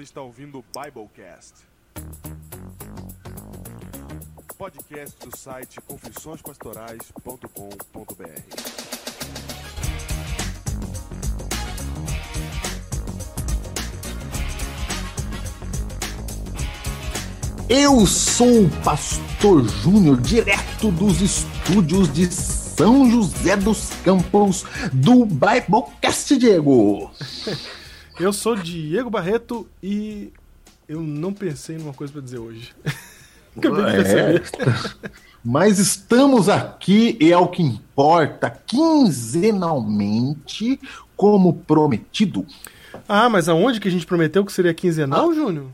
Você está ouvindo o Biblecast. Podcast do site confissõespastorais.com.br. Eu sou o Pastor Júnior, direto dos estúdios de São José dos Campos, do Biblecast, Diego. Eu sou Diego Barreto e eu não pensei numa coisa para dizer hoje. Acabei de perceber. É, mas estamos aqui e é o que importa, quinzenalmente, como prometido. Ah, mas aonde que a gente prometeu que seria quinzenal, Júnior?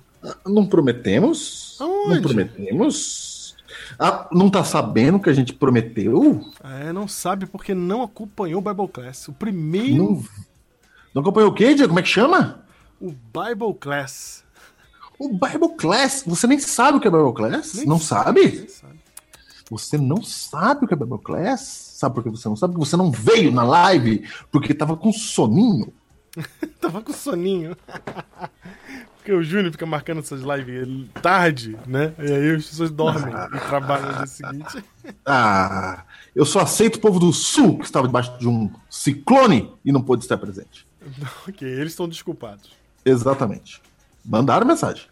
Não prometemos? Aonde? Não prometemos? Ah, não tá sabendo que a gente prometeu? É, não sabe porque não acompanhou o Bible Class. O primeiro, Não, não acompanhou o quê, Diego? Como é que chama? o Bible Class. O Bible Class. Você nem sabe o que é Bible Class? Nem não sabe? Nem sabe. Você não sabe o que é Bible Class? Sabe por que você não sabe? Porque você não veio na live porque tava com soninho. Tava com soninho. Porque o Júnior fica marcando essas lives tarde, né? E aí as pessoas dormem e trabalham no dia seguinte. Ah, eu só aceito o povo do Sul que estava debaixo de um ciclone e não pôde estar presente. ok, eles estão desculpados. Exatamente. Mandaram mensagem.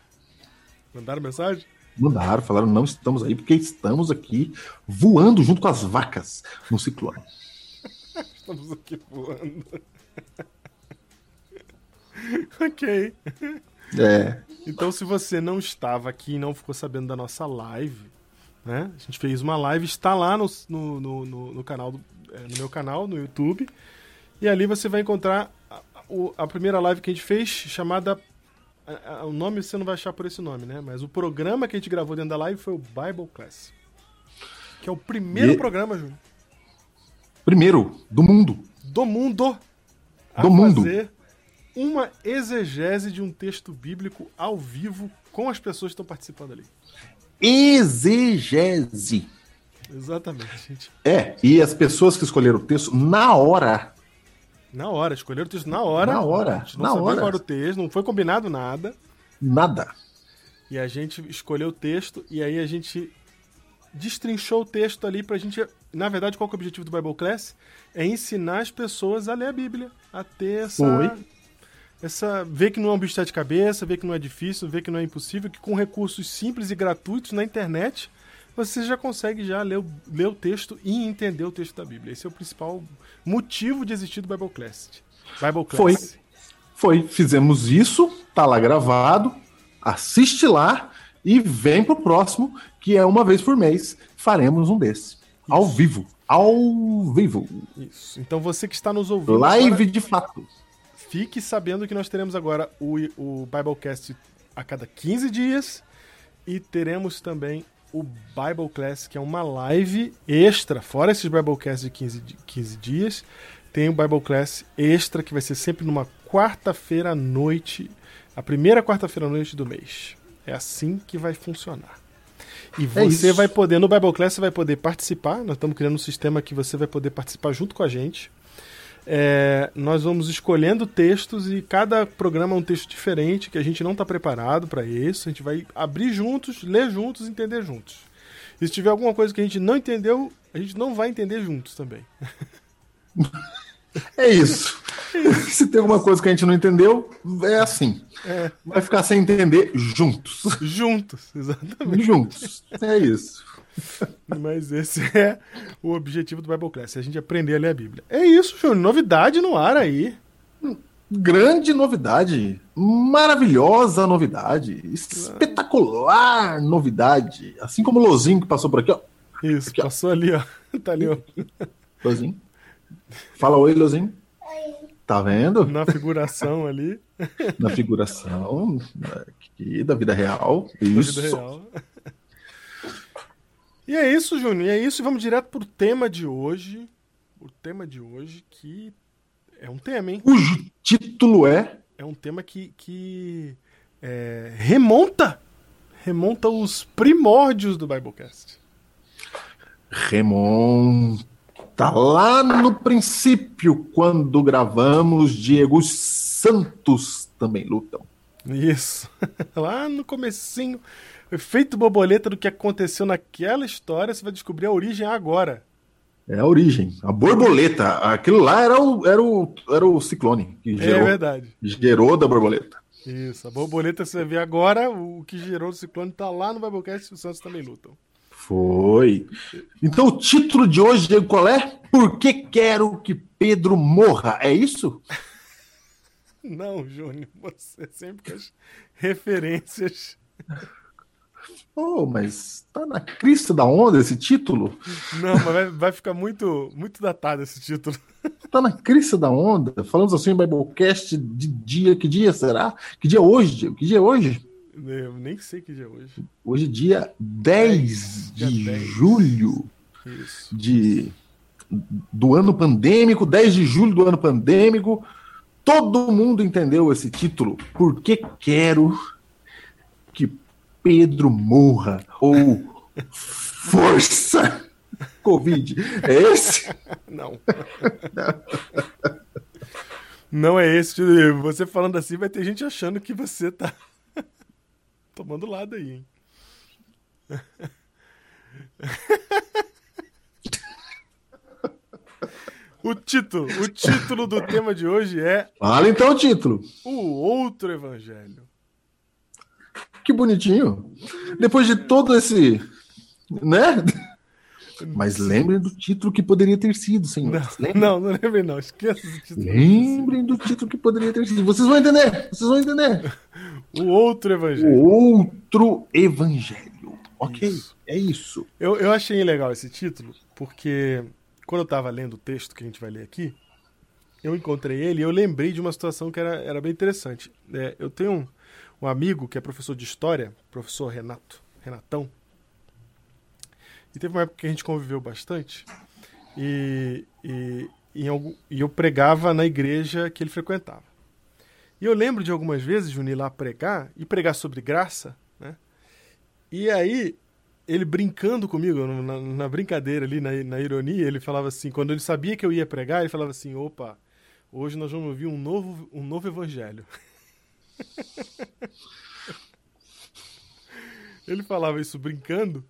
Mandaram mensagem? Mandaram, falaram, não estamos aí porque estamos aqui voando junto com as vacas no ciclone. Estamos aqui voando. ok. É, Então, se você não estava aqui e não ficou sabendo da nossa live, né? A gente fez uma live, está lá no, no, no, no- canal, do- é, no meu canal, no YouTube. E ali você vai encontrar o- a primeira live que a gente fez, chamada. a- a- o nome você não vai achar por esse nome, né? Mas o programa que a gente gravou dentro da live foi o Bible Class. Que é o primeiro E- programa, Júnior, primeiro do mundo. do mundo a Do mundo. fazer uma exegese de um texto bíblico ao vivo com as pessoas que estão participando ali. Exegese. Exatamente, gente. É, e as pessoas que escolheram o texto na hora. Na hora, escolheram o texto na hora. Na hora, A gente não na sabia hora. qual era o texto, não foi combinado nada. Nada. E a gente escolheu o texto e aí a gente destrinchou o texto ali pra gente. Na verdade, qual que é o objetivo do Bible Class? É ensinar as pessoas a ler a Bíblia, a ter essa. Foi. Essa, ver que não é um bicho de cabeça, ver que não é difícil, ver que não é impossível, que com recursos simples e gratuitos na internet você já consegue já ler, o- ler o texto e entender o texto da Bíblia. Esse é o principal motivo de existir do Bible Class. Bible Class. Foi. Foi, fizemos isso, tá lá gravado, assiste lá e vem pro próximo, que é uma vez por mês, faremos um desse. Ao vivo. Ao vivo. Isso. Então você que está nos ouvindo. Live agora, de fato. fique sabendo que nós teremos agora o, o Biblecast a cada 15 dias e teremos também o Bible Class, que é uma live extra, fora esses Biblecasts de 15, di- 15 dias, tem o Bible Class extra que vai ser sempre numa quarta-feira à noite, a primeira quarta-feira à noite do mês. É assim que vai funcionar. E É você isso. vai poder, no Bible Class, você vai poder participar. Nós estamos criando um sistema que você vai poder participar junto com a gente. É, nós vamos escolhendo textos e cada programa é um texto diferente, que a gente não está preparado para isso. A gente vai abrir juntos, ler juntos, entender juntos. E se tiver alguma coisa que a gente não entendeu, a gente não vai entender juntos também. É isso. Se tem alguma coisa que a gente não entendeu, é assim. É. Vai ficar sem entender juntos. Juntos, exatamente. Juntos. É isso. Mas esse é o objetivo do Bible Class, é a gente aprender a ler a Bíblia. É isso, Júnior. Novidade no ar aí. Grande novidade. Maravilhosa novidade. Espetacular novidade. Assim como o Lozinho que passou por aqui, ó. Isso, Aqui, ó. passou ali, ó. Tá ali, ó. Lozinho. Fala oi, Lozinho. Tá vendo? Na figuração ali. Na figuração aqui da vida real. da Isso. vida real. E é isso, Júnior. E é isso. E vamos direto pro tema de hoje. O tema de hoje que é um tema, hein? Cujo título é É um tema que, que é, remonta remonta os primórdios do Biblecast. Remonta lá no princípio, quando gravamos Diego os Santos também lutam. Isso. Lá no comecinho, o efeito borboleta do que aconteceu naquela história, você vai descobrir a origem agora. É a origem. A borboleta. Aquilo lá era o, era o, era o ciclone que gerou, é verdade. gerou da borboleta. Isso. A borboleta você vê agora, o que gerou o ciclone tá lá no Biblecast e os Santos também lutam. Foi. Então o título de hoje, Diego, qual é? Por que quero que Pedro morra? É isso? Não, Júnior, você sempre com as referências. Oh, mas tá na crista da onda esse título? Não, mas vai, vai ficar muito, muito datado esse título. Tá na crista da onda? Falamos assim em Biblecast de dia. Que dia será? Que dia é hoje, Diego? Que dia é hoje? Eu nem sei que dia é hoje. Hoje é dia 10 Dia de 10. julho Isso. de, do ano pandêmico, 10 de julho do ano pandêmico. Todo mundo entendeu esse título. Por que quero que Pedro morra? Ou Força Covid. É esse? Não. Não é esse. Você falando assim, vai ter gente achando que você tá tomando lado aí, hein? O título, o título do tema de hoje é Fala então o título. O Outro Evangelho. Que bonitinho. Depois de todo esse. Né? Mas lembrem do título que poderia ter sido, senhores. Lembrem, Não, não lembrei não. Esqueça esse título. lembrem do título que poderia ter sido. Vocês vão entender. Vocês vão entender. O Outro Evangelho. O outro evangelho. Ok, Isso. é isso. Eu, eu achei legal esse título, porque quando eu tava lendo o texto que a gente vai ler aqui, eu encontrei ele e eu lembrei de uma situação que era, era bem interessante. É, eu tenho um, um amigo que é professor de história, professor Renato, Renatão, e teve uma época que a gente conviveu bastante, e, e, e eu pregava na igreja que ele frequentava. E eu lembro de algumas vezes de unir lá pregar, e pregar sobre graça, né? E aí, ele brincando comigo, na, na brincadeira ali, na, na ironia, ele falava assim, quando ele sabia que eu ia pregar, ele falava assim, opa, hoje nós vamos ouvir um novo, um novo evangelho. ele falava isso brincando,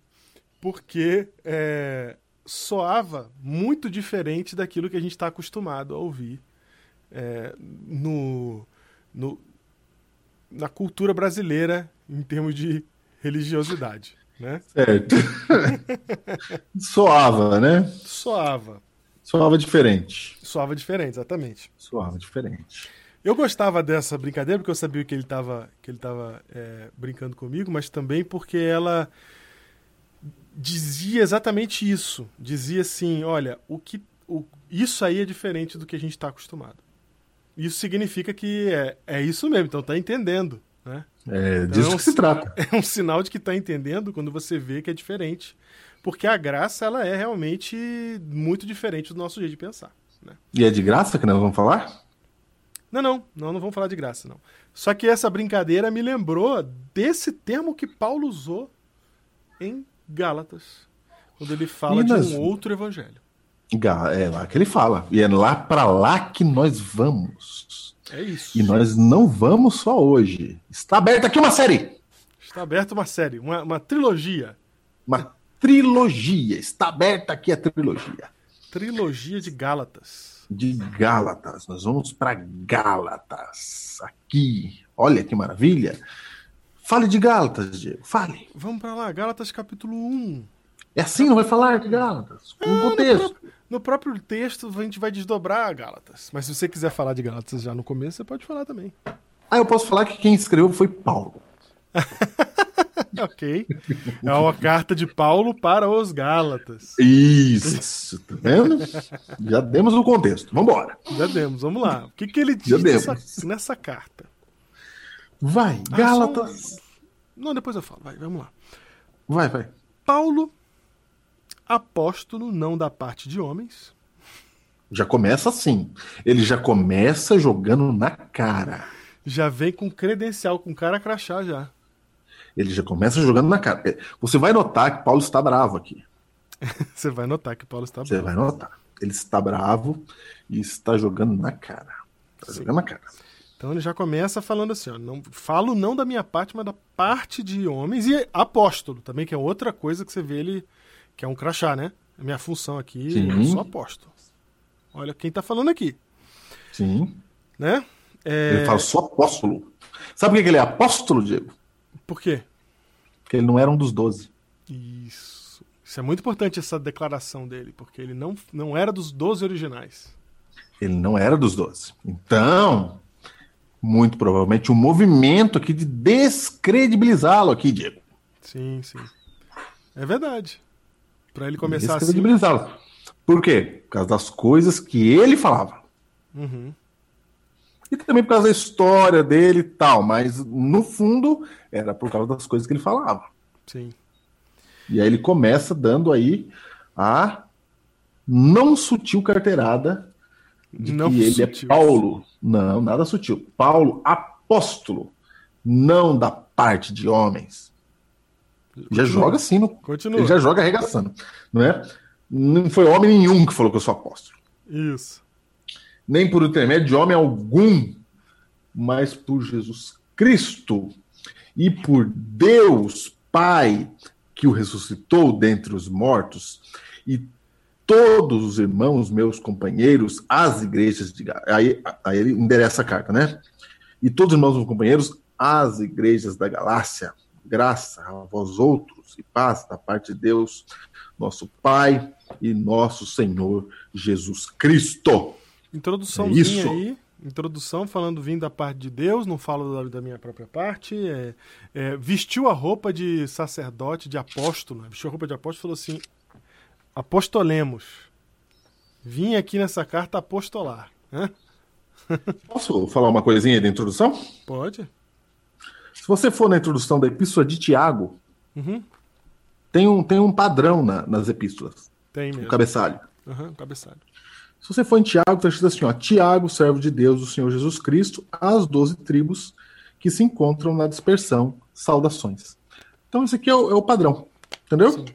porque é, soava muito diferente daquilo que a gente está acostumado a ouvir é, no, no, na cultura brasileira em termos de religiosidade, né? Certo. Soava, né? Soava. Soava diferente. Soava diferente, exatamente. Soava diferente. Eu gostava dessa brincadeira porque eu sabia que ele estava que ele tava, é, brincando comigo, mas também porque ela dizia exatamente isso. Dizia assim, olha, o que, o, isso aí é diferente do que a gente está acostumado. Isso significa que é, é isso mesmo, então tá entendendo, né? É disso Então, que se trata. É um sinal de que tá entendendo quando você vê que é diferente. Porque a graça, ela é realmente muito diferente do nosso jeito de pensar, né? E é de graça que nós vamos falar? Não, não, não, não vamos falar de graça, não. Só que essa brincadeira me lembrou desse termo que Paulo usou em Gálatas, quando ele fala nós- de um outro evangelho. É lá que ele fala. E é lá pra lá que nós vamos. É isso. E nós não vamos só hoje. Está aberta aqui uma série. Está aberta uma série, uma, uma trilogia. Uma trilogia. Está aberta aqui a trilogia. Trilogia de Gálatas. De Gálatas. Nós vamos para Gálatas. Aqui. Olha que maravilha. Fale de Gálatas, Diego. Fale. Vamos para lá, Gálatas capítulo 1. É assim, não vai falar de Gálatas? Com Ah, contexto. No, pró- no próprio texto a gente vai desdobrar Gálatas. Mas se você quiser falar de Gálatas já no começo, você pode falar também. Ah, eu posso falar que quem escreveu foi Paulo. ok. É uma carta de Paulo para os Gálatas. Isso, tá vendo? Já demos o contexto. Vambora. Já demos, vamos lá. O que, que ele diz nessa, nessa carta? Vai, Ah, Gálatas. só- Não, depois eu falo. Vai, vamos lá. Vai, vai. Paulo, apóstolo não da parte de homens, Já começa assim. Ele já começa jogando na cara. já vem com credencial, com cara crachá já. Ele já começa jogando na cara. É, Você vai notar que Paulo está bravo aqui. Você vai notar que Paulo está Você bravo. vai notar. Ele está bravo e está jogando na cara. Está Sim. jogando na cara. Então ele já começa falando assim, ó, não, falo não da minha parte, mas da parte de homens e apóstolo também, que é outra coisa que você vê ele, que é um crachá, né? A minha função aqui, Sim. eu sou apóstolo. Olha quem tá falando aqui, Sim. né? É, Ele fala, sou apóstolo. Sabe por que ele é apóstolo, Diego? Por quê? Porque ele não era um dos doze. Isso. Isso é muito importante, essa declaração dele, porque ele não, não era dos 12 originais. Ele não era dos doze. Então, muito provavelmente, um movimento aqui de descredibilizá-lo aqui, Diego. Sim, sim. É verdade. Pra ele começar assim. Descredibilizá-lo. Por quê? Por causa das coisas que ele falava. Uhum. E também por causa da história dele e tal. Mas, no fundo, era por causa das coisas que ele falava. Sim. E aí ele começa dando aí a não sutil carteirada de Não que ele sutil. é Paulo. Não, nada sutil. Paulo, apóstolo, não da parte de homens. Já Continua. joga assim, no, Continua. ele já joga arregaçando, não é? Não foi homem nenhum que falou que eu sou apóstolo. Isso. Nem por intermédio de homem algum, mas por Jesus Cristo e por Deus Pai que o ressuscitou dentre os mortos e todos os irmãos meus companheiros as igrejas de aí, aí ele endereça a carta, né? E todos os irmãos meus companheiros as igrejas da Galácia, graça a vós outros e paz da parte de Deus, nosso Pai e nosso Senhor Jesus Cristo. Introduçãozinha É isso. aí. Introdução falando vindo da parte de Deus, não falo da, da minha própria parte. É, é, vestiu a roupa de sacerdote, de apóstolo. né? Vestiu a roupa de apóstolo e falou assim: Apostolemos. Vim aqui nessa carta apostolar. Hã? Posso falar uma coisinha da introdução? Pode? Se você for na introdução da Epístola de Tiago, Uhum. tem um, tem um padrão na- nas epístolas, Tem o mesmo. cabeçalho. Uhum, cabeçalho. Se você for em Tiago, está escrito assim: ó, Tiago, servo de Deus, o Senhor Jesus Cristo, às doze tribos que se encontram na dispersão, saudações. Então, esse aqui é o, é o padrão, entendeu? Sim.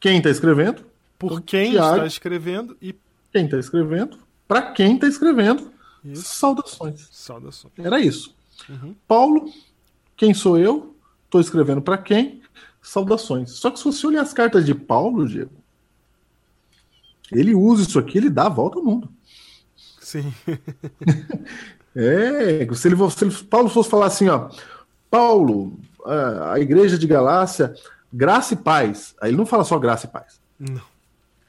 Quem está escrevendo, Por Então, quem Tiago- está escrevendo e quem está escrevendo, para quem está escrevendo, Isso. saudações. saudações. Era isso. Uhum. Paulo, quem sou eu? Estou escrevendo para quem? Saudações. Só que se você olhar as cartas de Paulo, Diego, ele usa isso aqui, ele dá a volta ao mundo. Sim. É, se ele, se ele- Paulo fosse falar assim, ó, Paulo, a, a igreja de Galácia, graça e paz. Aí ele não fala só graça e paz. Não.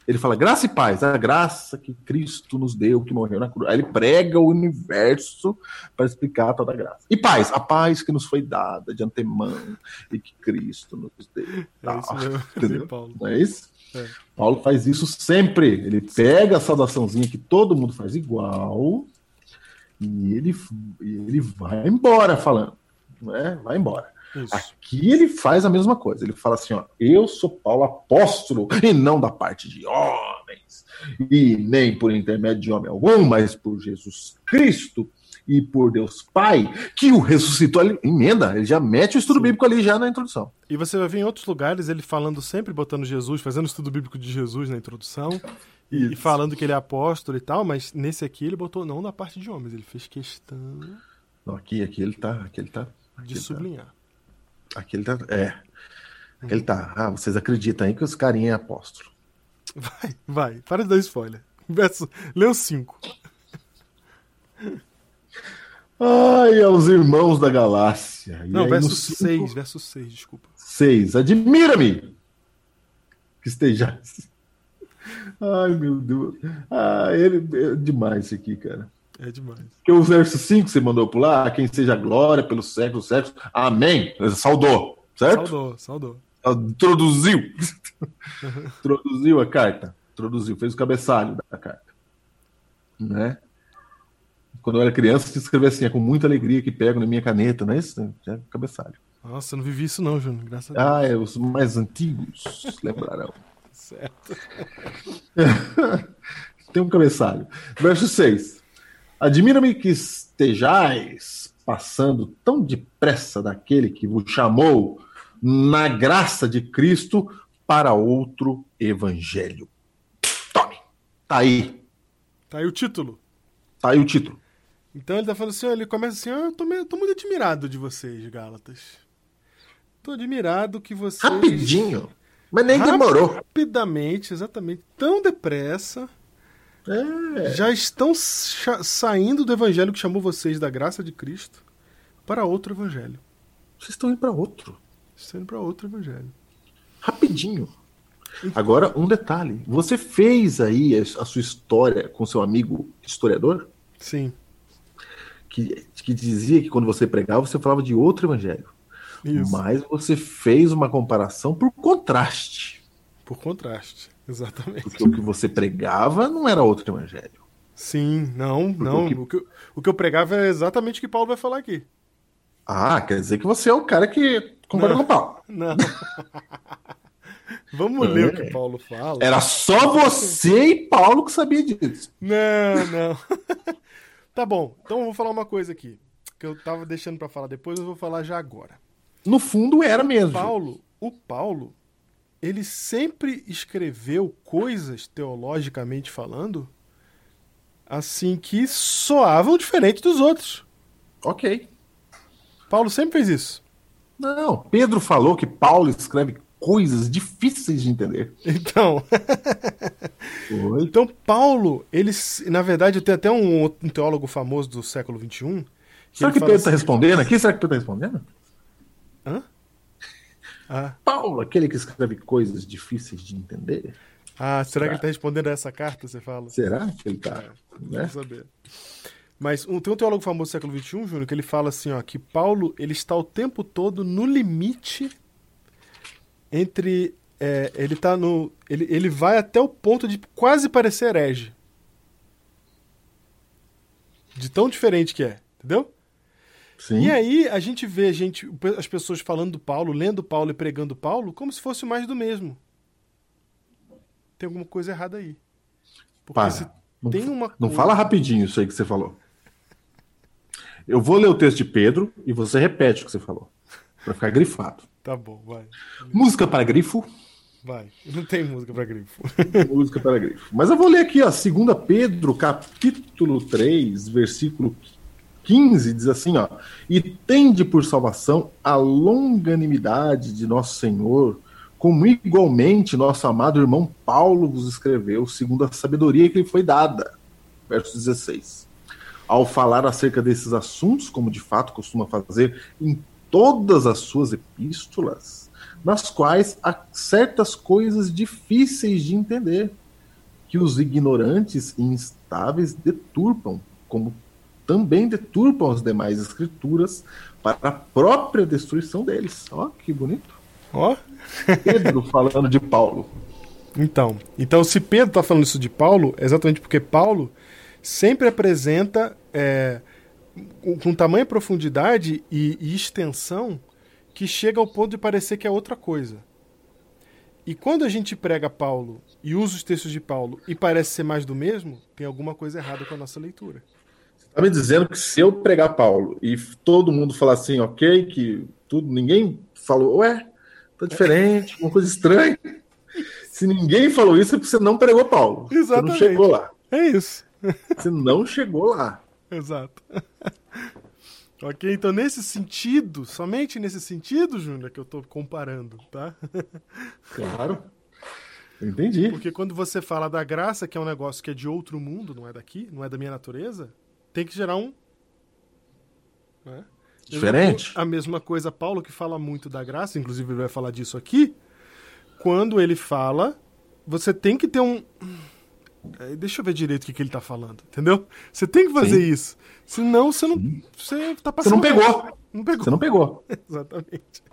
Ele fala graça e paz, a graça que Cristo nos deu, que morreu na cruz. Aí ele prega o universo para explicar toda a graça. E paz, a paz que nos foi dada de antemão e que Cristo nos deu. É Tal. isso? Sim, Paulo. Não é isso? É. Paulo faz isso sempre. Ele pega a saudaçãozinha que todo mundo faz igual e ele, ele vai embora falando. Não é? Vai embora. Isso. Aqui ele faz a mesma coisa. Ele fala assim: ó, eu sou Paulo apóstolo e não da parte de homens, e nem por intermédio de homem algum, mas por Jesus Cristo e por Deus Pai, que o ressuscitou. Ele emenda, ele já mete o estudo Sim. bíblico ali já na introdução. E você vai ver em outros lugares ele falando sempre, botando Jesus, fazendo estudo bíblico de Jesus na introdução. E, e Isso. falando que ele é apóstolo e tal, mas nesse aqui ele botou não da parte de homens, ele fez questão Não, aqui, aqui ele tá. Aqui ele tá. Aqui de ele tá. Aqui ele tá. É. Aqui ele tá. Ah, vocês acreditam aí que os carinha é apóstolo. Vai, vai, para de dar spoiler. Verso, o 5. Ai, aos irmãos da galáxia. E Não, aí, verso no cinco- 6, verso 6, desculpa. 6. Admira-me que estejas. Ai, meu Deus. Ah, ele é demais isso aqui, cara. É demais. Porque o verso 5 você mandou pular, quem seja a glória pelos séculos, séculos. Amém. Saudou, certo? Saudou, saudou. Introduziu. Introduziu a carta. Introduziu, fez o cabeçalho da carta. Né? Quando eu era criança, se escrevia assim, é com muita alegria que pego na minha caneta, não é isso? É cabeçalho. Nossa, eu não vivi isso não, Júnior, graças a Deus. Ah, é, os mais antigos lembrarão. Certo. Tem um cabeçalho. Verso 6. Admira-me que estejais passando tão depressa daquele que vos chamou na graça de Cristo para outro evangelho. Tome. Tá aí. Tá aí o título. Tá aí o título. Então ele tá falando assim, ele começa assim, ah, eu tô, meio- tô muito admirado de vocês, Gálatas. Tô admirado que vocês... Rapidinho. Mas nem demorou. Rapidamente, exatamente, tão depressa, É. já estão saindo do evangelho que chamou vocês da graça de Cristo para outro evangelho. Vocês estão indo pra outro. Estão indo para outro evangelho. Rapidinho. Agora, um detalhe. Você fez aí a a sua história com seu amigo historiador? Sim, Que, que dizia que quando você pregava, você falava de outro evangelho. isso. Mas você fez uma comparação por contraste. Por contraste, exatamente. Porque o que você pregava não era outro evangelho. Sim, não, não. o que- O que, eu- o que eu pregava é exatamente o que Paulo vai falar aqui. Ah, quer dizer que você é o cara que Não. com o Paulo. Não. Vamos É. ler o que Paulo fala. Era só você e Paulo que sabia disso. Não, não. tá bom, então eu vou falar uma coisa aqui. Que eu tava deixando pra falar depois, eu vou falar já agora. No fundo era mesmo. Paulo, o Paulo, ele sempre escreveu coisas, teologicamente falando, assim, que soavam diferente dos outros. Ok. Paulo sempre fez isso. Não, Pedro falou que Paulo escreve coisas difíceis de entender. Então, então Paulo, ele, na verdade, tem até um, um teólogo famoso do século XXI. Será ele que Pedro está assim- respondendo aqui? Será que Pedro está respondendo? Ah, Paulo, aquele que escreve coisas difíceis de entender? ah, será que ele está respondendo a essa carta, você fala? Será que ele está? Né? Vamos saber. Mas um, tem um teólogo famoso do século XXI, Júnior, que ele fala assim, ó, que Paulo ele está o tempo todo no limite entre. é, ele tá no. Ele, ele vai até o ponto de quase parecer herege. De tão diferente que é, entendeu? Sim. E aí a gente vê gente, as pessoas falando do Paulo, lendo Paulo e pregando Paulo, como se fosse mais do mesmo. Tem alguma coisa errada aí. Porque Para. se Não, tem uma não coisa- fala rapidinho isso aí que você falou. Eu vou ler o texto de Pedro e você repete o que você falou. Pra ficar grifado. Tá bom, vai. Música para grifo. Vai. Não tem música pra grifo. Música para grifo. Mas eu vou ler aqui, ó, 2 Pedro, capítulo 3, versículo 15, diz assim, ó: "E tende por salvação a longanimidade de nosso Senhor, como igualmente nosso amado irmão Paulo vos escreveu, segundo a sabedoria que lhe foi dada." Verso 16. Ao falar acerca desses assuntos, como de fato costuma fazer em todas as suas epístolas, nas quais há certas coisas difíceis de entender, que os ignorantes e instáveis deturpam, como também deturpam as demais escrituras para a própria destruição deles. Ó, que bonito. Ó. Pedro falando de Paulo. Então, então se Pedro tá falando isso de Paulo, é exatamente porque Paulo sempre apresenta é, com, com tamanha profundidade e, e extensão que chega ao ponto de parecer que é outra coisa. E quando a gente prega Paulo e usa os textos de Paulo e parece ser mais do mesmo, tem alguma coisa errada com a nossa leitura. Tá me dizendo que se eu pregar Paulo e todo mundo falar assim, ok, que tudo, ninguém falou, ué, tá diferente, uma coisa estranha. Se ninguém falou isso, é porque você não pregou Paulo. Você Exatamente. não chegou lá. É isso. Você não chegou lá. Exato. ok, então nesse sentido, somente nesse sentido, Júnior, que eu tô comparando, tá? Claro. Entendi. Porque quando você fala da graça, que é um negócio que é de outro mundo, não é daqui, não é da minha natureza, tem que gerar um. né? Diferente. A mesma coisa, Paulo, que fala muito da graça, inclusive ele vai falar disso aqui. Quando ele fala, você tem que ter um. Eh, Deixa eu ver direito o que, que ele tá falando, entendeu? Você tem que fazer Sim. isso. Senão você não. Você tá Você passando. não pegou. Não pegou. Você não pegou. Exatamente.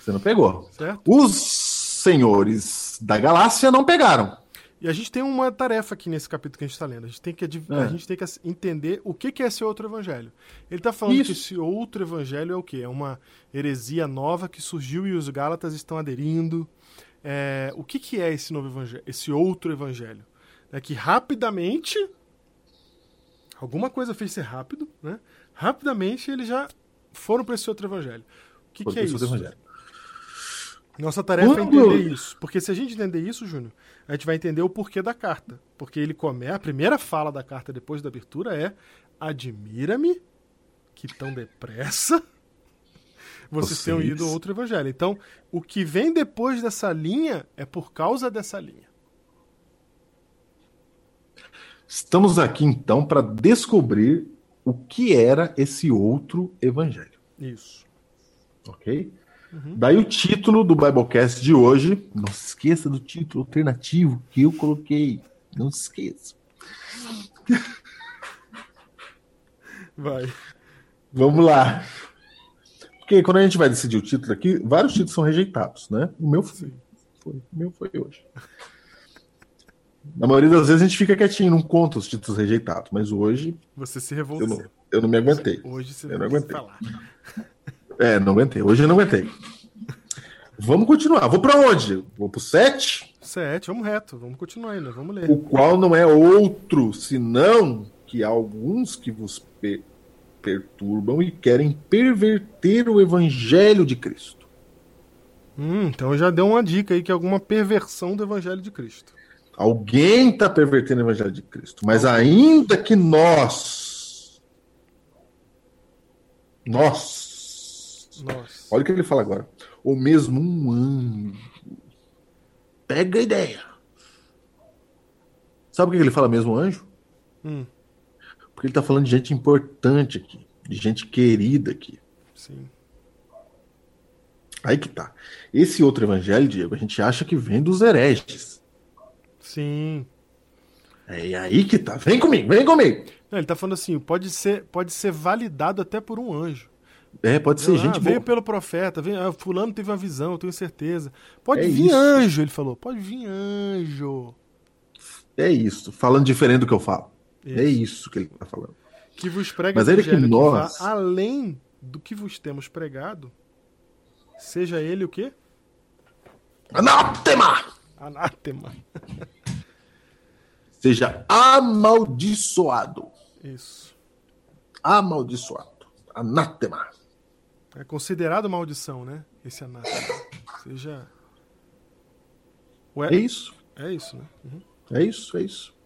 Você não pegou. Certo? Os senhores da galáxia não pegaram. E a gente tem uma tarefa aqui nesse capítulo que a gente está lendo. A gente tem que, É. a gente tem que as- entender o que que é esse outro evangelho. Ele está falando Isso. que esse outro evangelho é o quê? É uma heresia nova que surgiu e os Gálatas estão aderindo. É, o que, que é esse novo evangelho? Esse outro evangelho? É que rapidamente. Alguma coisa fez ser rápido, né? Rapidamente eles já foram para esse outro evangelho. O que, que é isso? Nossa tarefa é Quando- entender isso. Porque se a gente entender isso, Júnior, a gente vai entender o porquê da carta. Porque ele come, a primeira fala da carta depois da abertura é: Admira-me que tão depressa vocês tenham Vocês. ido a outro evangelho. Então, o que vem depois dessa linha é por causa dessa linha. Estamos aqui então para descobrir o que era esse outro evangelho, Isso. ok? Daí o título do Biblecast de hoje. Não se esqueça do título alternativo que eu coloquei. Não se esqueça. Vai. Vamos lá. Porque quando a gente vai decidir o título aqui, vários títulos são rejeitados, né? O meu foi. foi o meu foi hoje. Na maioria das vezes a gente fica quietinho, não conta os títulos rejeitados, mas hoje Você se eu revoltou. não, eu não me aguentei. Hoje você Eu não vai aguentei. falar. É, não aguentei. Hoje eu não aguentei. Vamos continuar. Vou pra onde? Vou pro 7, Sete, vamos reto. Vamos continuar ainda. Vamos ler. o qual não é outro senão que há alguns que vos pe- perturbam e querem perverter o evangelho de Cristo. Hum, então já deu uma dica aí que é alguma perversão do evangelho de Cristo. Alguém está pervertendo o evangelho de Cristo, mas ainda que nós, nós, Nossa. olha o que ele fala agora, ou mesmo um anjo, pega a ideia. Sabe por que ele fala mesmo anjo? Hum, Porque ele está falando de gente importante aqui, de gente querida aqui. sim. Aí que tá. Esse outro evangelho, Diego, a gente acha que vem dos hereges. Sim. É aí que tá. Vem comigo, vem comigo. Não, ele tá falando assim, pode ser, pode ser validado até por um anjo. É, pode ser Ah, gente veio boa. pelo profeta, veio, ah, fulano teve uma visão, eu tenho certeza. Pode É vir isso. anjo, ele falou. Pode vir anjo. É isso, falando diferente do que eu falo. Isso. É isso que ele tá falando. Que vos prega Mas ele que nós- vá além do que vos temos pregado, seja ele o quê? Anátema! Anátema. Seja amaldiçoado. Isso. Amaldiçoado. Anátema. É considerado maldição, né? Esse anátema. Seja. Ué, É isso. é isso, né? Uhum. É isso, é isso.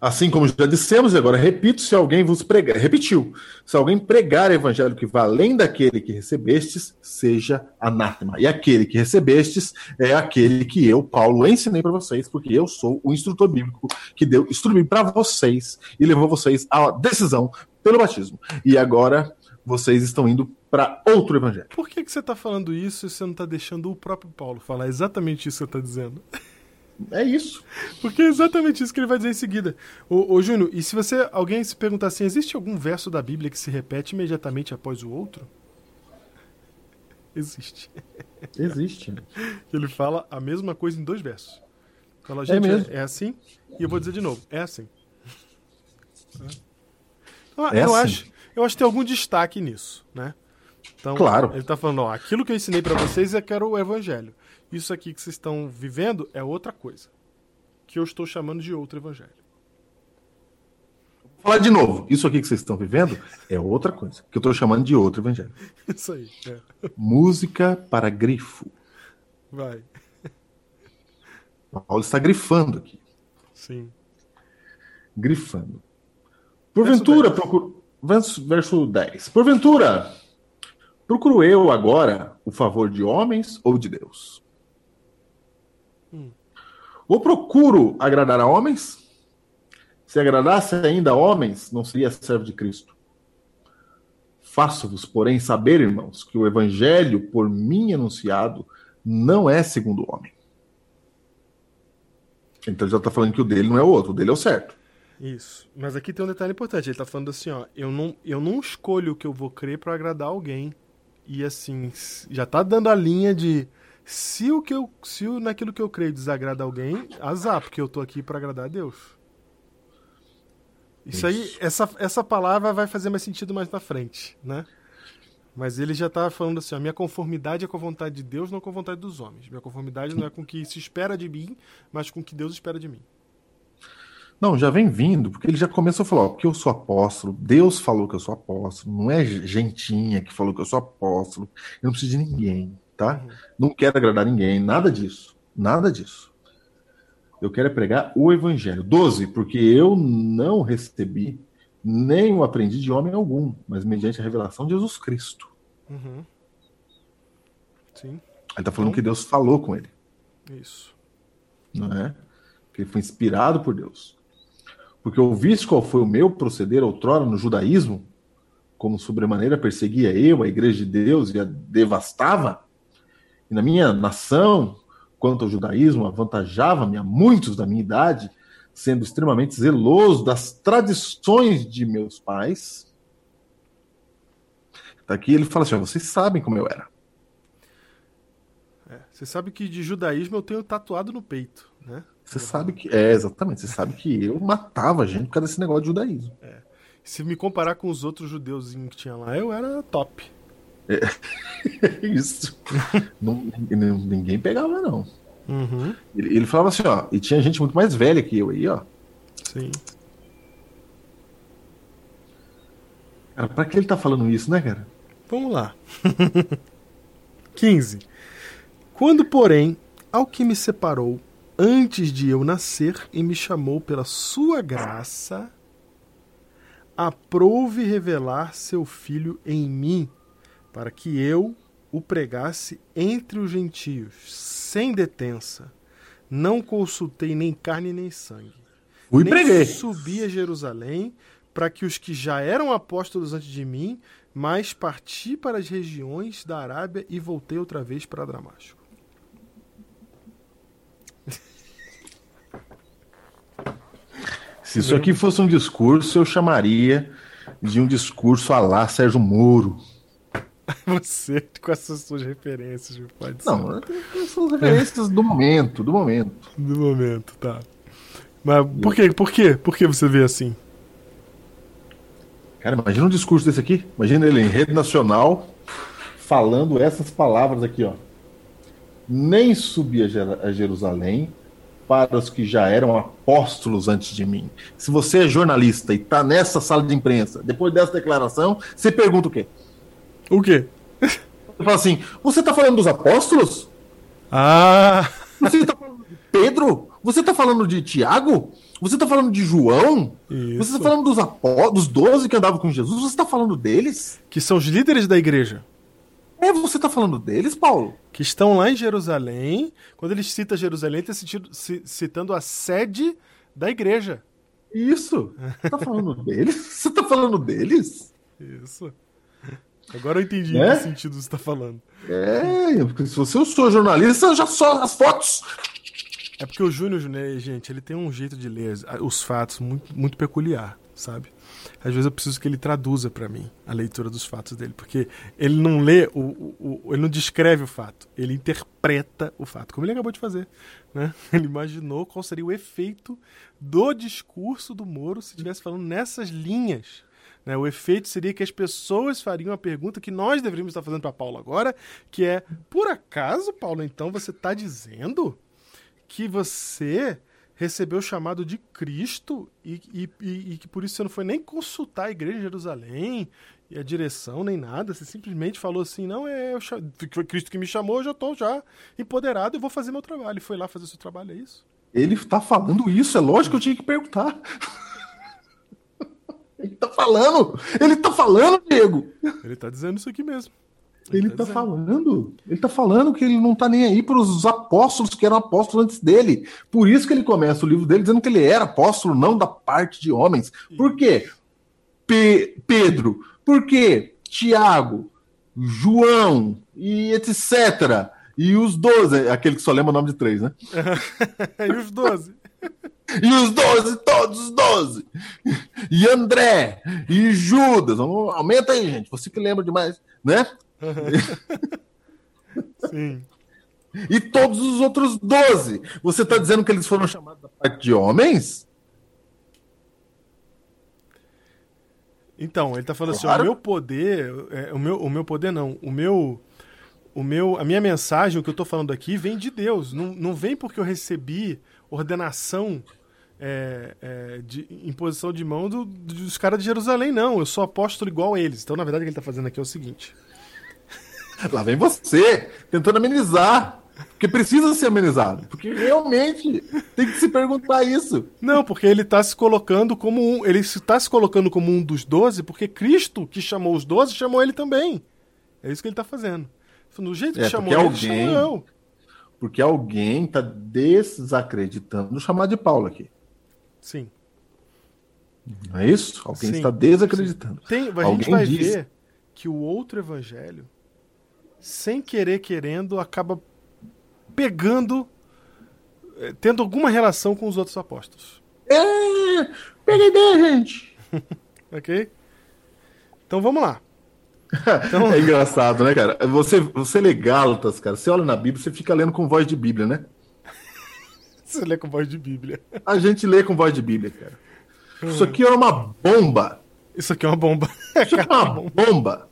Assim como já dissemos, e agora repito, se alguém vos pregar, repetiu, se alguém pregar evangelho que vá além daquele que recebestes, seja anátema. E aquele que recebestes é aquele que eu, Paulo, ensinei para vocês, porque eu sou o instrutor bíblico que deu instruir para vocês e levou vocês à decisão pelo batismo. E agora vocês estão indo para outro evangelho. Por que, que você tá falando isso e você não tá deixando o próprio Paulo falar exatamente isso que você tá dizendo? É isso. Porque é exatamente isso que ele vai dizer em seguida. Ô, ô Júnior, e se você alguém se perguntar assim, existe algum verso da Bíblia que se repete imediatamente após o outro? Existe. Existe. Ele fala a mesma coisa em dois versos. Fala, É gente, é, mesmo. é assim, e eu vou dizer de novo, é assim. Então, É eu, assim. Acho, eu acho que tem algum destaque nisso, né? Então, Claro. ele tá falando, ó, aquilo que eu ensinei pra vocês é que era o evangelho. Isso aqui que vocês estão vivendo é outra coisa. Que eu estou chamando de outro evangelho. Vou falar de novo. Isso aqui que vocês estão vivendo é outra coisa, que eu estou chamando de outro evangelho. Isso aí. é. Música para grifo. Vai. Paulo está grifando aqui. Sim. Grifando. Porventura, Verso procuro. Verso, verso 10. Porventura, procuro eu agora o favor de homens ou de Deus? Hum. Ou procuro agradar a homens? Se agradasse ainda a homens, não seria servo de Cristo. Faço-vos, porém, saber, irmãos, que o evangelho por mim anunciado não é segundo o homem. Então já está falando que o dele não é o outro, o dele é o certo. Isso. Mas aqui tem um detalhe importante. Ele tá falando assim, ó, eu não, eu não escolho o que eu vou crer pra agradar alguém. E assim, já tá dando a linha de se o que eu, se o, naquilo que eu creio desagrada alguém, azar, porque eu tô aqui pra agradar a Deus. Isso, aí, Isso. essa, essa palavra vai fazer mais sentido mais na frente, né? Mas ele já tá falando assim, a minha conformidade é com a vontade de Deus, não com a vontade dos homens. Minha conformidade não é com o que se espera de mim, mas com o que Deus espera de mim. Não, já vem vindo, porque ele já começou a falar, ó, porque eu sou apóstolo, Deus falou que eu sou apóstolo, não é gentinha que falou que eu sou apóstolo, eu não preciso de ninguém. tá? Não quero agradar ninguém, nada disso. Nada disso. Eu quero é pregar o evangelho. 12, porque eu não recebi nem o aprendi de homem algum, mas mediante a revelação de Jesus Cristo. Uhum. Sim, Ele está falando Então- que Deus falou com ele, isso. não é? Que ele foi inspirado por Deus. Porque ouviste qual foi o meu proceder outrora no judaísmo, como sobremaneira perseguia eu a igreja de Deus e a devastava, e na minha nação, quanto ao judaísmo, avantajava-me a muitos da minha idade, sendo extremamente zeloso das tradições de meus pais. Aqui ele fala assim: vocês sabem como eu era. É, Você sabe que de judaísmo eu tenho tatuado no peito, né? Você sabe que. É, exatamente. Você sabe que eu matava gente por causa desse negócio de judaísmo. Se me comparar com os outros judeuzinhos que tinha lá, eu era top. É isso. Não- ninguém pegava, não. Uhum. Ele, ele falava assim, ó, e tinha gente muito mais velha que eu aí, ó. Sim. Cara, pra que ele tá falando isso, né, cara? Vamos lá. 15. Quando, porém, ao que me separou antes de eu nascer e me chamou pela sua graça, aprouve revelar seu filho em mim, para que eu o pregasse entre os gentios, sem detença. Não consultei nem carne nem sangue. Fui nem preguei. subi a Jerusalém para que os que já eram apóstolos antes de mim, mas parti para as regiões da Arábia e voltei outra vez para Damasco. Se isso aqui fosse um discurso, eu chamaria de um discurso a lá Sérgio Moro. Você com essas suas referências, pode ser. Não, são referências do momento, do momento. No momento, tá. Mas por quê? Por quê? Por que você vê assim? Cara, imagina um discurso desse aqui. Imagina ele em rede nacional falando essas palavras aqui, ó. Nem subi a Jer- a Jerusalém para os que já eram apóstolos antes de mim. Se você é jornalista e tá nessa sala de imprensa, depois dessa declaração, você pergunta o quê? O quê? Você fala assim: você tá falando dos apóstolos? Ah! Você tá falando de Pedro? Você tá falando de Tiago? Você tá falando de João? Você Isso. tá falando dos apó dos 12 que andavam com Jesus? Você tá falando deles? Que são os líderes da igreja. É, você tá falando deles, Paulo? Que estão lá em Jerusalém. Quando ele cita Jerusalém, está citando a sede da igreja. Isso. Você tá falando deles? Você tá falando deles? Isso. Agora eu entendi Né? em que sentido você está falando. É, porque se você eu sou jornalista, eu já só as fotos. É porque o Júnior, Júnior, gente, ele tem um jeito de ler os fatos muito, muito peculiar, sabe? Às vezes eu preciso que ele traduza para mim a leitura dos fatos dele, porque ele não lê, o, o, o- ele não descreve o fato, ele interpreta o fato, como ele acabou de fazer. Né? Ele imaginou qual seria o efeito do discurso do Moro se estivesse falando nessas linhas. né? O efeito seria que as pessoas fariam a pergunta que nós deveríamos estar fazendo para Paulo agora, que é: por acaso, Paulo, então você está dizendo que você recebeu o chamado de Cristo e, e- e- e que por isso você não foi nem consultar a igreja de Jerusalém e a direção nem nada, você simplesmente falou assim, não, é foi Cristo que me chamou, eu já estou já empoderado e vou fazer meu trabalho. E foi lá fazer seu trabalho, é isso? Ele tá falando isso, é lógico que eu tinha que perguntar. Ele tá falando! Ele tá falando, Diego! Ele está dizendo isso aqui mesmo. Ele tá tá dizendo. falando. Ele tá falando que ele não tá nem aí pros apóstolos que eram apóstolos antes dele. Por isso que ele começa o livro dele dizendo que ele era apóstolo, não da parte de homens. Por quê? Pe- Pedro. Por quê? Tiago, João e etc. E os doze, aquele que só lembra o nome de três, né? e os doze? E os doze, todos os doze. E André, e Judas. Aumenta aí, gente. Você que lembra demais, né? Sim. E todos os outros 12. Você está dizendo que eles foram chamados da parte de homens? Então, ele tá falando Claro. assim, o meu poder, é, o, meu, o meu poder não, o meu, o meu, a minha mensagem, o que eu tô falando aqui, vem de Deus, não, não vem porque eu recebi ordenação é, é, de imposição de mão do- dos caras de Jerusalém, não, eu sou apóstolo igual a eles. Então, na verdade, o que ele tá fazendo aqui é o seguinte. Lá vem você, tentando amenizar. Porque precisa ser amenizado. Porque realmente tem que se perguntar isso. Não, porque ele está se colocando como um. Ele está se colocando como um dos doze, porque Cristo, que chamou os doze, chamou ele também. É isso que ele está fazendo. Do jeito que É, chamou ele, alguém- chamou eu. Porque alguém está desacreditando o chamado de Paulo aqui. Sim. Não é isso? Alguém Sim, está desacreditando. Tem, a gente Alguém vai diz- ver que o outro evangelho, sem querer querendo, acaba pegando, eh, tendo alguma relação com os outros apóstolos. É, pega a ideia, gente. Ok? Então vamos lá. Então- É engraçado, né, cara? Você, você lê Gálatas, cara. Você olha na Bíblia, você fica lendo com voz de Bíblia, né? Você lê com voz de Bíblia. A gente lê com voz de Bíblia, cara. Isso aqui era uma bomba. Isso aqui é uma bomba. Isso aqui é uma bomba.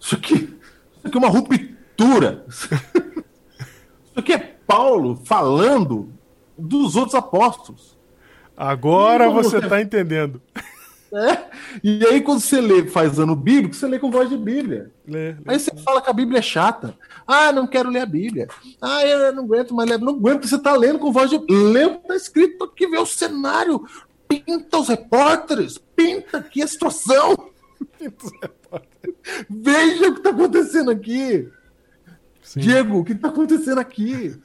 Isso aqui, isso aqui é uma ruptura. Isso aqui é Paulo falando dos outros apóstolos. Agora você você- tá entendendo. É? E aí, quando você lê faz ano bíblico, você lê com voz de Bíblia. Lê, lê. Aí você fala que a Bíblia é chata. Ah, não quero ler a Bíblia. Ah, eu não aguento mais ler. Não aguento, você está lendo com voz de. Lê o que está escrito aqui, vê o cenário. Pinta os repórteres. Pinta aqui a situação. Veja o que está acontecendo aqui. Sim. Diego, o que está acontecendo aqui?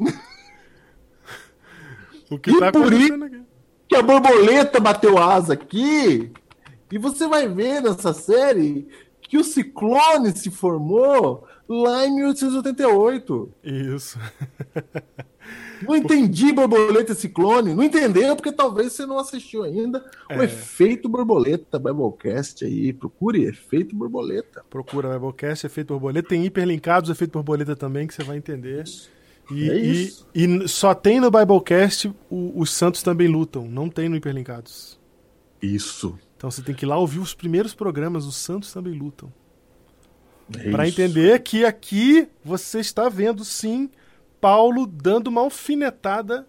O que E tá acontecendo aqui? Que a borboleta bateu asa aqui. E você vai ver nessa série que o ciclone se formou lá em 1888. Isso. Não entendi borboleta e ciclone. Não entendeu porque talvez você não assistiu ainda o É. efeito borboleta Biblecast aí. Procure efeito borboleta. Procura Biblecast, efeito borboleta. Tem hiperlinkados, efeito borboleta também, que você vai entender. E, É e- isso. e só tem no Biblecast o- os santos também lutam, não tem no hiperlinkados. Isso. Então você tem que ir lá ouvir os primeiros programas, os santos também lutam. É isso. entender que aqui você está vendo sim Paulo dando uma alfinetada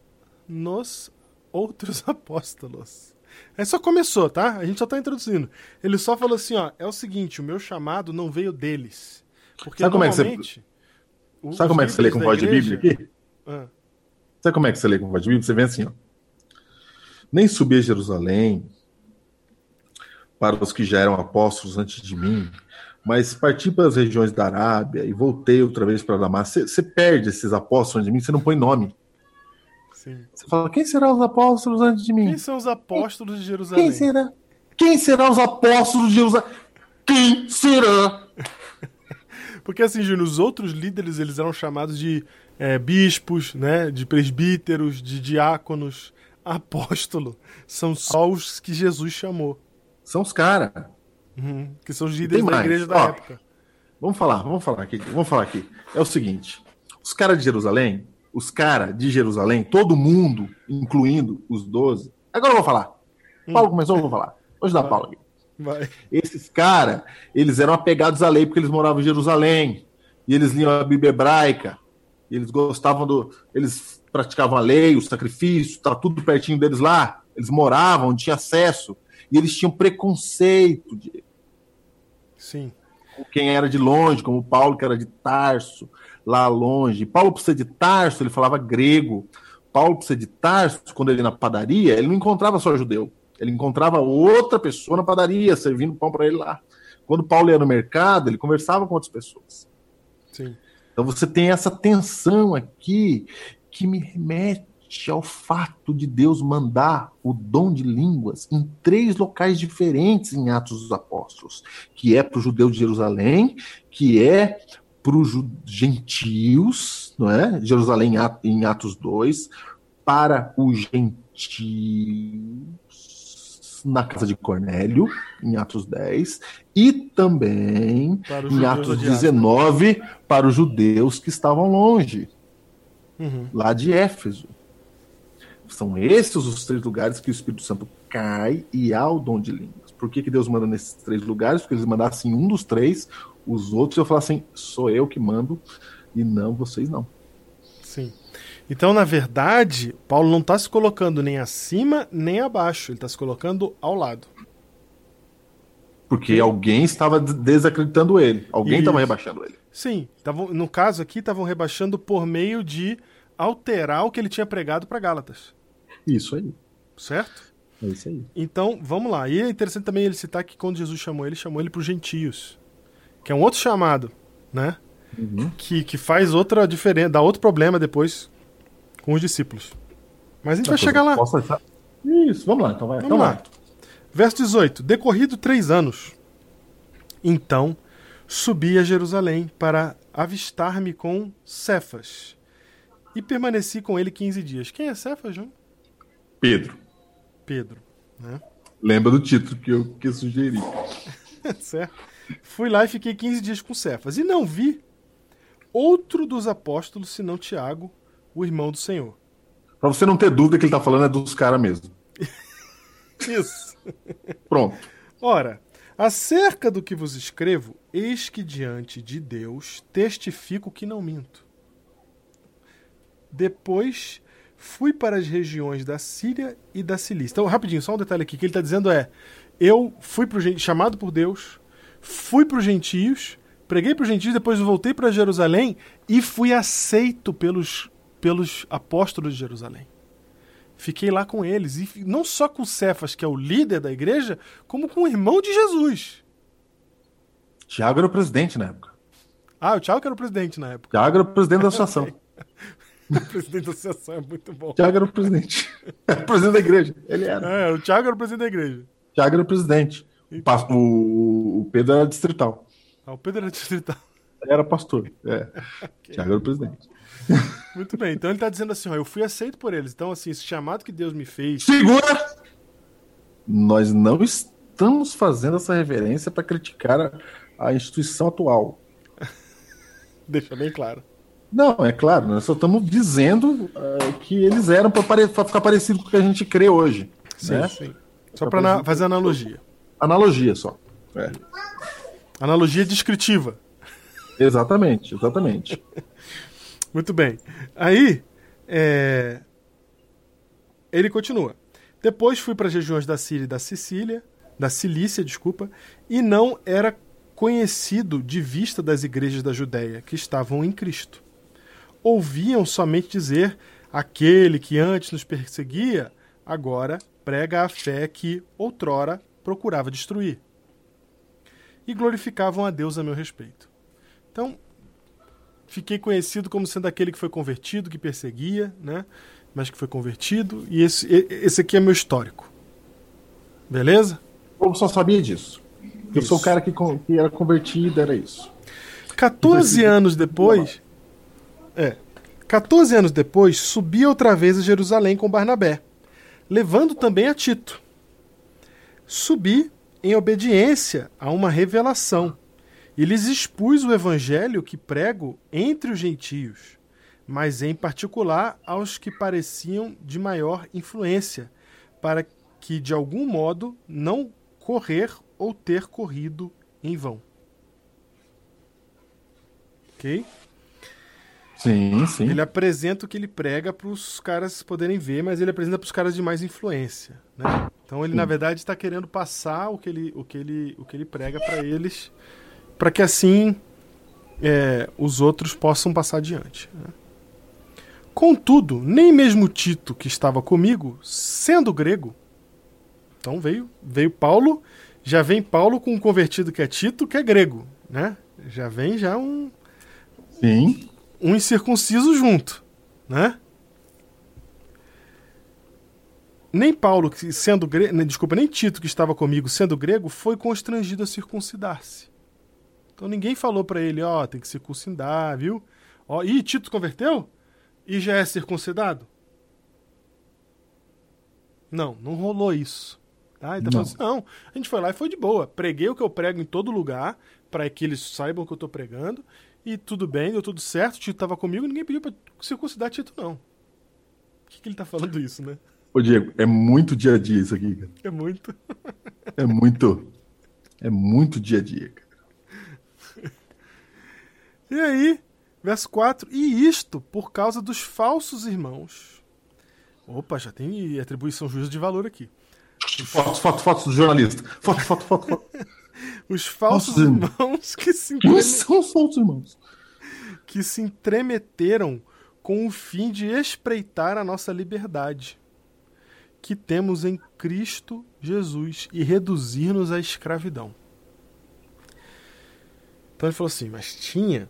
nos outros apóstolos. Aí só começou, tá? A gente só tá introduzindo. Ele só falou assim, ó, é o seguinte, o meu chamado não veio deles. Porque Sabe como é que você- Sabe como é que você lê com voz de Bíblia aqui? Ah, Sabe como é que você lê com voz de Bíblia? Você vem assim, ó. Nem subi a Jerusalém para os que já eram apóstolos antes de mim, mas parti para as regiões da Arábia e voltei outra vez para Damasco. Você, perde esses apóstolos antes de mim, você não põe nome. sim. Você fala, quem serão os apóstolos antes de mim? Quem são os apóstolos de Jerusalém? Quem será? Quem será os apóstolos de Jerusalém? Quem será? Porque assim, Júnior, os outros líderes eles eram chamados de é, bispos, né, de presbíteros, de diáconos, apóstolo. São só os que Jesus chamou, São os caras. Uhum, que são os líderes da igreja da Ó. época. Vamos falar, vamos falar aqui. Vamos falar aqui. É o seguinte: os caras de Jerusalém, os caras de Jerusalém, todo mundo, incluindo os doze. Agora eu vou falar. Paulo começou, eu vou falar. Vou ajudar Vai. Paulo aqui. Vai. Esses caras, eles eram apegados à lei porque eles moravam em Jerusalém. E eles liam a Bíblia hebraica. E eles gostavam do. Eles praticavam a lei, o sacrifício, tá tudo pertinho deles lá. Eles moravam, tinham acesso. E eles tinham preconceito de Sim. com quem era de longe, como Paulo, que era de Tarso, lá longe. Paulo, por ser de Tarso, ele falava grego. Paulo, por ser de Tarso, quando ele ia na padaria, ele não encontrava só judeu. Ele encontrava outra pessoa na padaria, servindo pão para ele lá. Quando Paulo ia no mercado, ele conversava com outras pessoas. Sim. Então você tem essa tensão aqui que me remete ao fato de Deus mandar o dom de línguas em três locais diferentes em Atos dos Apóstolos, que é para o judeu de Jerusalém, que é para os gentios, não é? Jerusalém em At- em Atos 2, para os gentios na casa de Cornélio, em Atos 10, e também em Atos da diáspora. 19 para os judeus que estavam longe, Uhum. lá de Éfeso. São esses os três lugares que o Espírito Santo cai e há o dom de línguas. Por que, que Deus manda nesses três lugares? Porque eles mandassem um dos três, os outros eu falassem, sou eu que mando e não vocês não. Sim. Então, na verdade, Paulo não está se colocando nem acima nem abaixo. Ele está se colocando ao lado. Porque alguém estava des- desacreditando ele. Alguém estava rebaixando ele. Sim, tavam, no caso aqui estavam rebaixando por meio de alterar o que ele tinha pregado para Gálatas, Isso aí. certo? É isso aí. Então, vamos lá. E é interessante também ele citar que quando Jesus chamou ele, chamou ele para os gentios, que é um outro chamado, né? Uhum. Que, que faz outra diferença, dá outro problema depois com os discípulos. Mas a gente vai chegar lá. Posso? Isso, vamos lá, então vai. Vamos então lá. vai. Verso 18: Decorrido três anos, então subi a Jerusalém para avistar-me com Cefas e permaneci com ele 15 dias. Quem é Cefas, João? Pedro. Pedro. Né? Lembra do título que eu, que sugeri. certo? Fui lá e fiquei 15 dias com Cefas e não vi outro dos apóstolos senão Tiago, o irmão do Senhor. Pra você não ter dúvida que ele tá falando é dos caras mesmo. Isso. Pronto. Ora, acerca do que vos escrevo, eis que diante de Deus testifico que não minto. Depois fui para as regiões da Síria e da Cilícia. Então, rapidinho, só um detalhe aqui. O que ele está dizendo é: eu fui pro, chamado por Deus, fui para os gentios, preguei para os gentios, depois voltei para Jerusalém e fui aceito pelos, pelos apóstolos de Jerusalém. Fiquei lá com eles. E não só com Cefas, que é o líder da igreja, como com o irmão de Jesus. Tiago era o presidente na época. Ah, o Tiago era o presidente na época. Tiago era o presidente da associação. O presidente da associação é muito bom. Tiago era o presidente. Era o presidente da igreja. Ele era. É, o Tiago era o presidente da igreja. Tiago era o presidente. O, o- Pedro era distrital. Ah, o Pedro era distrital. Era pastor. É. Tiago era o presidente. Muito bem, então ele está dizendo assim: ó, eu fui aceito por eles. Então, assim, esse chamado que Deus me fez. Segura! Nós não estamos fazendo essa reverência para criticar a, a instituição atual. Deixa bem claro. Não, é claro, nós só estamos dizendo ah, que eles eram para ficar parecido com o que a gente crê hoje. Sim, né? sim. Só para fazer analogia. Analogia só. É. Analogia descritiva. Exatamente, exatamente. Muito bem. Aí, é, ele continua. Depois fui para as regiões da Síria e da Sicília, da Cilícia, desculpa, e não era conhecido de vista das igrejas da Judéia que estavam em Cristo. Ouviam somente dizer: aquele que antes nos perseguia, agora prega a fé que outrora procurava destruir. E glorificavam a Deus a meu respeito. Então, fiquei conhecido como sendo aquele que foi convertido, que perseguia, né? Mas que foi convertido. E esse, esse aqui é meu histórico. Beleza? Eu só sabia disso. Eu sou o Isso. cara que, que era convertido, era isso. 14 anos depois. É. 14 anos depois, subi outra vez a Jerusalém com Barnabé, levando também a Tito. Subi em obediência a uma revelação e lhes expus o evangelho que prego entre os gentios, mas em particular aos que pareciam de maior influência, para que de algum modo não correr ou ter corrido em vão. Ok? Sim, sim. Ele apresenta o que ele prega para os caras poderem ver, mas ele apresenta para os caras de mais influência. Né? Então ele, na verdade, está querendo passar o que ele, o que ele, o que ele prega para eles, para que assim é, os outros possam passar adiante. né? Contudo, nem mesmo Tito, que estava comigo, sendo grego, então veio, veio Paulo, já vem Paulo com um convertido que é Tito, que é grego, né? Já vem já um, Sim. Um incircunciso junto, né? Nem Paulo, que sendo grego, desculpa, nem Tito, que estava comigo, sendo grego, foi constrangido a circuncidar-se. Então ninguém falou para ele, ó, tem que circuncidar, viu? Ó, ih, Tito converteu? E já é circuncidado? Não, não rolou isso. Tá? Ele tá Não. falando assim, não, a gente foi lá e foi de boa. Preguei o que eu prego em todo lugar, para que eles saibam que eu tô pregando, e tudo bem, deu tudo certo, Tito tava comigo, ninguém pediu pra circuncidar Tito, não. Por que, que ele tá falando isso, né? Ô, Diego, é muito dia a dia isso aqui, cara. É muito. É muito. É muito dia a dia, cara. E aí, verso 4: E isto por causa dos falsos irmãos. Opa, já tem atribuição justa de valor aqui. Fotos, fotos, fotos do jornalista. Foto, foto, foto, foto. Os falsos Falsos irmãos que se, entreme- são os falsos irmãos? que se entremeteram com o fim de espreitar a nossa liberdade que temos em Cristo Jesus e reduzir-nos à escravidão. Então ele falou assim: mas tinha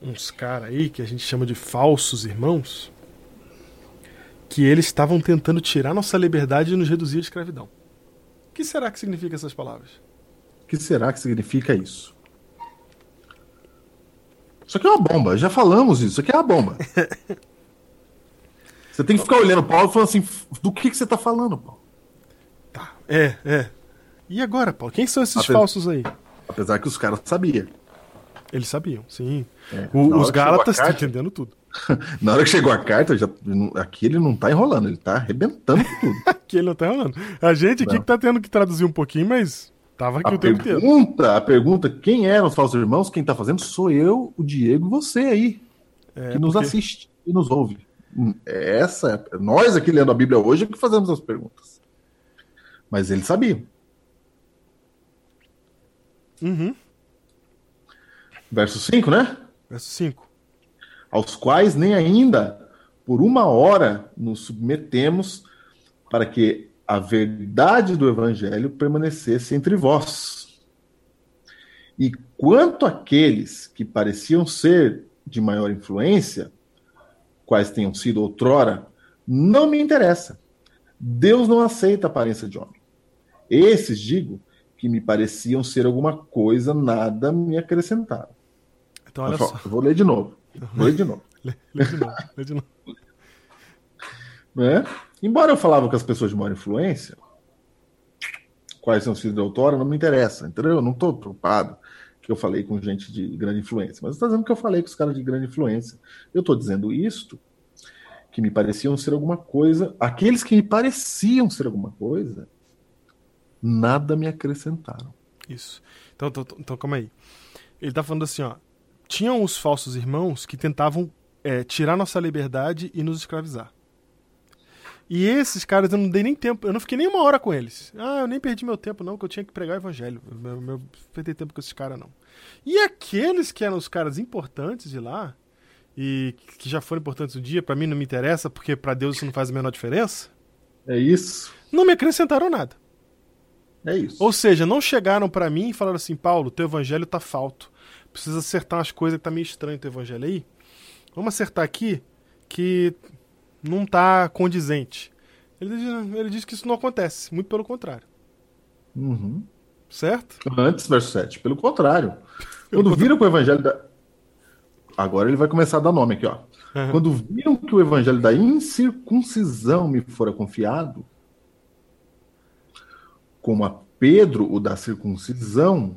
uns caras aí que a gente chama de falsos irmãos que eles estavam tentando tirar nossa liberdade e nos reduzir à escravidão. O que será que significa essas palavras? O que será que significa isso? Isso aqui é uma bomba, já falamos isso, isso aqui é uma bomba. Você tem que ficar olhando o Paulo e falando assim, do que, que você tá falando, Paulo? Tá, é, é. E agora, Paulo? Quem são esses Apesar- falsos aí? Apesar que os caras sabiam. Eles sabiam, sim. É, O- os Gálatas estão entendendo tudo. Na hora que chegou a carta, já, aqui ele não tá enrolando, ele tá arrebentando tudo. Aqui ele não tá rolando. A gente aqui Não. que tá tendo que traduzir um pouquinho, mas tava aqui A o tempo inteiro. pergunta, a pergunta, quem eram os falsos irmãos? Quem tá fazendo sou eu, o Diego e você aí, É, que nos porque- assiste e nos ouve. Hum, Essa, nós aqui lendo a Bíblia hoje é que fazemos as perguntas. Mas eles sabiam. Uhum. Verso 5, né? Verso 5. aos quais nem ainda por uma hora nos submetemos para que a verdade do evangelho permanecesse entre vós. E quanto àqueles que pareciam ser de maior influência, quais tenham sido outrora, não me interessa. Deus não aceita a aparência de homem. Esses, digo, que me pareciam ser alguma coisa, nada me acrescentaram. Então olha só. vou ler de novo. Vou ler de novo. Lê, lê de novo. Lê de novo. né? Embora eu falava com as pessoas de maior influência, quais são sido de autora, não me interessa, entendeu? Eu não estou preocupado que eu falei com gente de grande influência, mas está dizendo que eu falei com os caras de grande influência. Eu estou dizendo isto, que me pareciam ser alguma coisa, aqueles que me pareciam ser alguma coisa, nada me acrescentaram. Isso. Então, então, então, calma aí. Ele tá falando assim, ó. Tinham os falsos irmãos que tentavam é, tirar nossa liberdade e nos escravizar. E esses caras eu não dei nem tempo, eu não fiquei nem uma hora com eles. Ah, eu nem perdi meu tempo, não, que eu tinha que pregar o evangelho. Eu, eu perdi tempo com esses caras, não. E aqueles que eram os caras importantes de lá, e que já foram importantes um dia, pra mim não me interessa, porque pra Deus isso não faz a menor diferença, É isso. não me acrescentaram nada. É isso. Ou seja, não chegaram pra mim e falaram assim, Paulo, teu evangelho tá falto. Precisa acertar umas coisas que tá meio estranho teu evangelho aí. Vamos acertar aqui que não tá condizente. Ele diz, ele diz que isso não acontece, muito pelo contrário. Uhum. Certo? Antes, verso 7. Pelo contrário. Quando viram que o evangelho da. Agora ele vai começar a dar nome aqui, ó. Uhum. Quando viram que o evangelho da incircuncisão me fora confiado, como a Pedro o da circuncisão,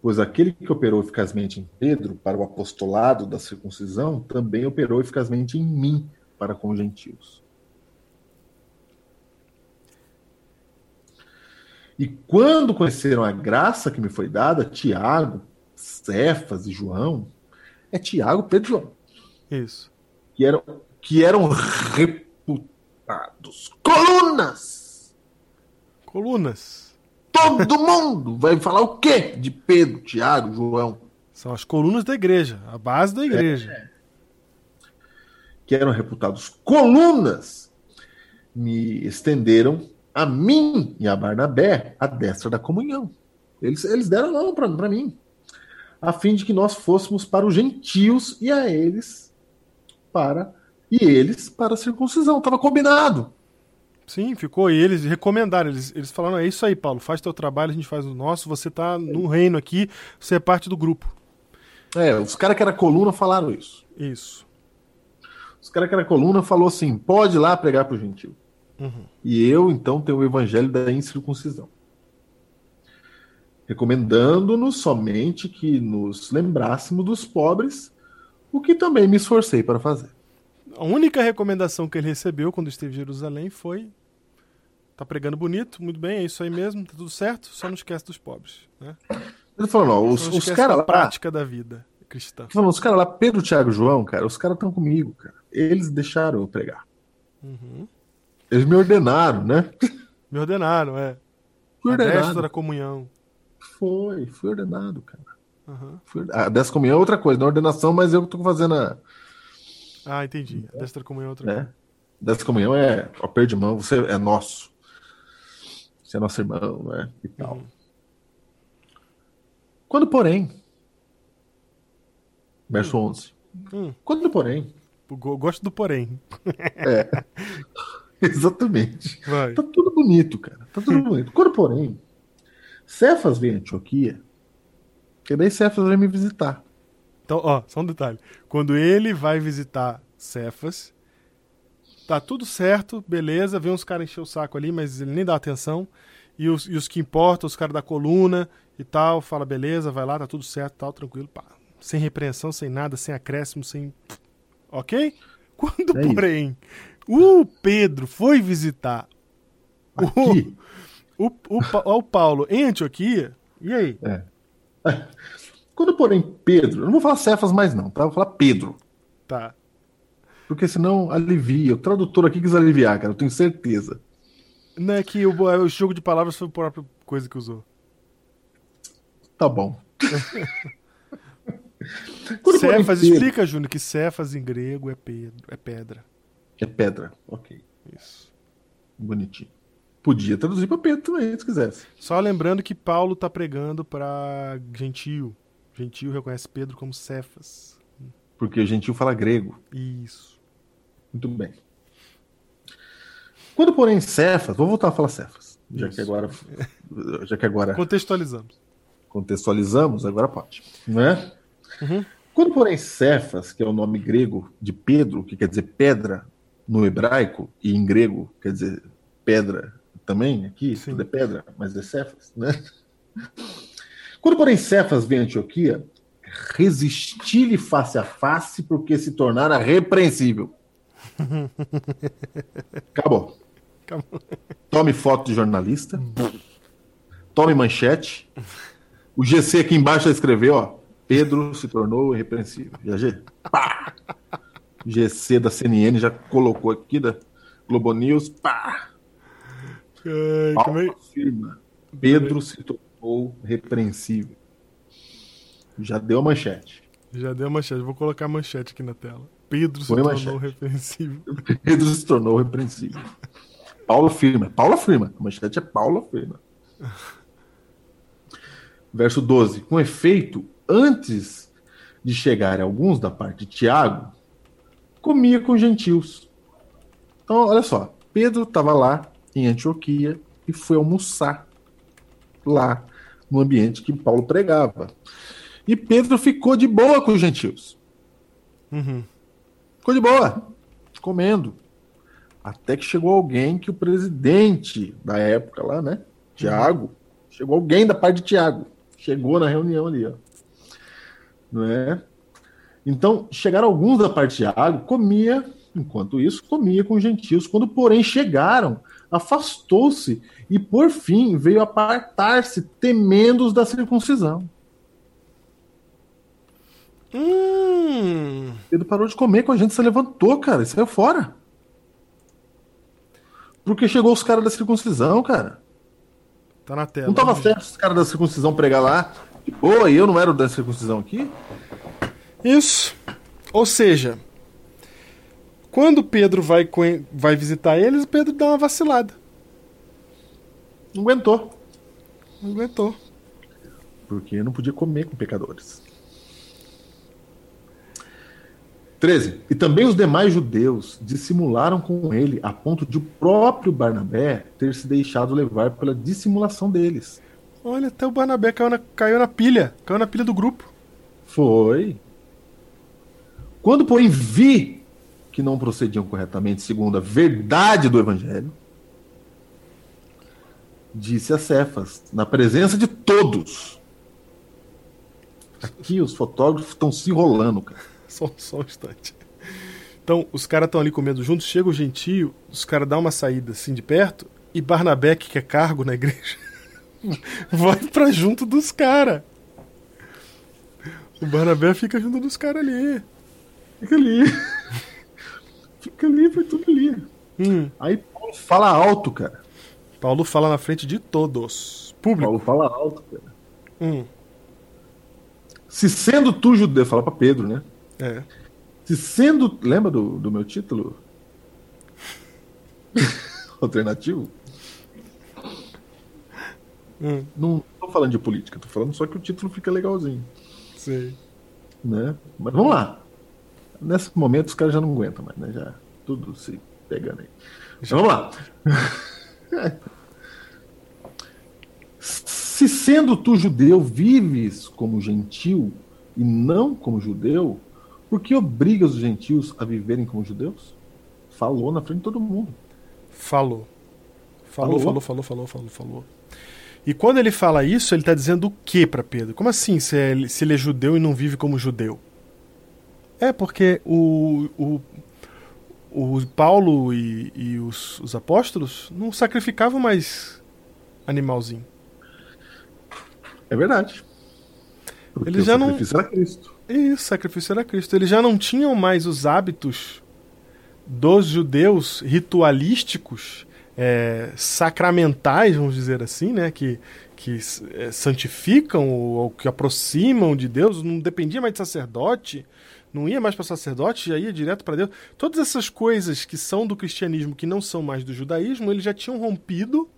pois aquele que operou eficazmente em Pedro para o apostolado da circuncisão também operou eficazmente em mim para com os gentios. E quando conheceram a graça que me foi dada, Tiago, Cefas e João, é Tiago, Pedro e João, Isso. que eram, que eram reputados colunas. Colunas. Todo mundo vai falar o quê de Pedro, Tiago, João? São as colunas da igreja, a base da igreja. Que eram reputados colunas, me estenderam a mim e a Barnabé a destra da comunhão. Eles, eles deram a mão para mim, a fim de que nós fôssemos para os gentios e a eles para e eles para a circuncisão. Estava combinado. Sim, ficou. E eles recomendaram, eles, eles falaram: é isso aí, Paulo, faz teu trabalho, a gente faz o nosso, você tá no reino aqui, você é parte do grupo. É, os caras que era coluna falaram isso. Isso. Os caras que era coluna falou assim: pode ir lá pregar para o gentil. Uhum. E eu, então, tenho o evangelho da incircuncisão. Recomendando-nos somente que nos lembrássemos dos pobres, o que também me esforcei para fazer. A única recomendação que ele recebeu quando esteve em Jerusalém foi: tá pregando bonito, muito bem, é isso aí mesmo, tá tudo certo, só não esquece dos pobres. Né? Ele falou: não, os, não os caras lá. prática da vida cristã. Falou, os caras lá, Pedro, Tiago João, cara, os caras estão comigo, cara. Eles deixaram eu pregar. Uhum. Eles me ordenaram, né? Me ordenaram, é. Destra ordenaram. da comunhão. Foi, fui ordenado, cara. Fui- A décima comunhão é outra coisa, não é ordenação, mas eu tô fazendo a. Ah, entendi. A destra comunhão é outra Né? coisa. Comunhão é ó, de mão, você é nosso. Você é nosso irmão, né? E tal. Uhum. Quando, porém. Verso 11. Hum. Quando, porém. Go- Gosto do porém. Exatamente. Vai. Tá tudo bonito, cara. Tá tudo bonito. Quando, porém, Cefas vem a Antioquia, que daí Cefas vai me visitar. Então, ó, só um detalhe. Quando ele vai visitar Cefas, tá tudo certo, beleza, vem uns caras encher o saco ali, mas ele nem dá atenção. E os, e os que importam, os caras da coluna e tal, fala, beleza, vai lá, tá tudo certo, tal, tranquilo, pá. Sem repreensão, sem nada, sem acréscimo, sem. Ok? Quando, É isso. porém, o Pedro foi visitar Aqui, o, o, Pa- o Paulo em Antioquia, e aí? é. Quando, porém, Pedro, eu não vou falar Cefas mais não, tá? Eu vou falar Pedro. Tá. Porque senão alivia. O tradutor aqui quis aliviar, cara, eu tenho certeza. Não é que o, o jogo de palavras foi a própria coisa que usou. Tá bom. Cefas, explica, Júnior, que Cefas em grego é, pedro, é pedra. É pedra. Ok. Isso. Bonitinho. Podia traduzir pra Pedro também, se quisesse. Só lembrando que Paulo tá pregando pra Gentio. Gentio reconhece Pedro como Cefas. Porque o gentil fala grego. Isso. Muito bem. Quando, porém, Cefas, vou voltar a falar Cefas. Já que agora, já que agora Contextualizamos. contextualizamos, agora pode. Né? Uhum. Quando, porém, Cefas, que é o nome grego de Pedro, que quer dizer pedra no hebraico, e em grego quer dizer pedra também, aqui, Sim. tudo é pedra, mas é Cefas, né? Quando, porém, Cefas vem a Antioquia, resisti-lhe face a face, porque se tornara repreensível. Acabou. Acabou. Tome foto de jornalista. Tome manchete. O GC aqui embaixo escreveu, ó. Pedro se tornou irrepreensível. GG. Pá! GC da CNN já colocou aqui da Globo News. Pá! É- Paulo afirma. Pedro se tornou repreensível. Já deu a manchete. Já deu a manchete. Vou colocar a manchete aqui na tela. Pedro se a tornou manchete. repreensível. Pedro se tornou repreensível. Paulo afirma. Paulo afirma. A manchete é Paulo afirma. Verso 12. Com efeito, antes de chegarem alguns da parte de Tiago, comia com gentios. Então, olha só. Pedro estava lá em Antioquia e foi almoçar lá no ambiente que Paulo pregava. E Pedro ficou de boa com os gentios. Uhum. Ficou de boa, comendo. Até que chegou alguém que o presidente da época lá, né? Tiago. Chegou alguém da parte de Tiago. Chegou na reunião ali, ó. Não é? Então, chegaram alguns da parte de Tiago, comia, enquanto isso, comia com os gentios. Quando, porém, chegaram, afastou-se e, por fim, veio apartar-se, temendo os da circuncisão. Hum. Pedro parou de comer com a gente, se levantou, cara, e saiu fora. Porque chegou os caras da circuncisão, cara. Tá na tela. Não tava né? certo os caras da circuncisão pregar lá. De boa, e eu não era o da circuncisão aqui? Isso. Ou seja, quando Pedro vai, vai visitar eles, Pedro dá uma vacilada. Não aguentou. Não aguentou. Porque não podia comer com pecadores. 13. E também os demais judeus dissimularam com ele, a ponto de o próprio Barnabé ter se deixado levar pela dissimulação deles. Olha, até o Barnabé caiu na, caiu na pilha. Caiu na pilha do grupo. Foi. Quando, porém, vi que não procediam corretamente segundo a verdade do evangelho, disse a Cefas, na presença de todos. Aqui os fotógrafos estão se enrolando, cara. Só, só um instante. Então, os caras estão ali comendo juntos, chega o gentio, os caras dão uma saída assim de perto, e Barnabé, que quer cargo na igreja, vai pra junto dos caras. O Barnabé fica junto dos caras ali. Fica ali. Fica ali, foi tudo ali. Hum. Aí Paulo fala alto, cara. Paulo fala na frente de todos. Público. Paulo fala alto, cara. Hum, Se sendo tu judeu, fala pra Pedro, né? é. Se sendo. Lembra do, do meu título? Alternativo? Hum, Não tô falando de política, tô falando só que o título fica legalzinho, sei. né? Mas vamos lá. Nesse momento os caras já não aguentam mais, né? Já tudo se pegando aí. Mas vamos lá. Se sendo tu judeu, vives como gentil e não como judeu, por que obrigas os gentios a viverem como judeus? Falou na frente de todo mundo. Falou. Falou, Falou? falou, falou, falou, falou, falou. E quando ele fala isso, ele está dizendo o que para Pedro? Como assim se ele, se ele é judeu e não vive como judeu? É porque o, o, o Paulo e, e os, os apóstolos não sacrificavam mais animalzinho. É verdade. Porque Eles o já não- sacrifício era Cristo. Isso, sacrifício era Cristo. Eles já não tinham mais os hábitos dos judeus ritualísticos, é, sacramentais, vamos dizer assim, né? Que, que é, santificam ou, ou que aproximam de Deus. Não dependia mais de sacerdote, não ia mais para sacerdote, já ia direto para Deus. Todas essas coisas que são do cristianismo, que não são mais do judaísmo, eles já tinham rompido.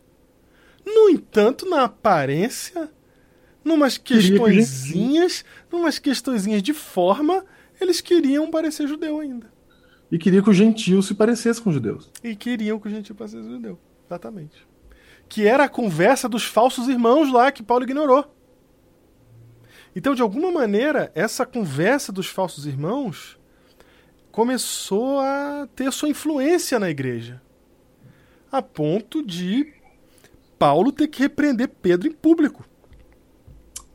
No entanto, na aparência, numas questõezinhas, numas questõezinhas de forma, eles queriam parecer judeu ainda. E queria que o gentio se parecesse com os judeus. E queriam que o gentil parecesse judeu. Exatamente. Que era a conversa dos falsos irmãos lá que Paulo ignorou. Então, de alguma maneira, essa conversa dos falsos irmãos começou a ter sua influência na igreja. A ponto de Paulo ter que repreender Pedro em público.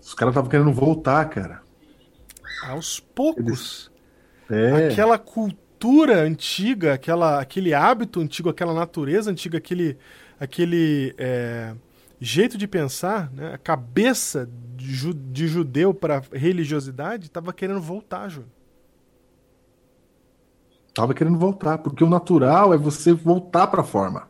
Os caras estavam querendo voltar, cara. Aos poucos. É. aquela cultura antiga, aquela, aquele hábito antigo, aquela natureza antiga, aquele, aquele é, jeito de pensar, né? a cabeça de, de judeu para religiosidade estava querendo voltar, Júnior. Tava querendo voltar, porque o natural é você voltar pra forma.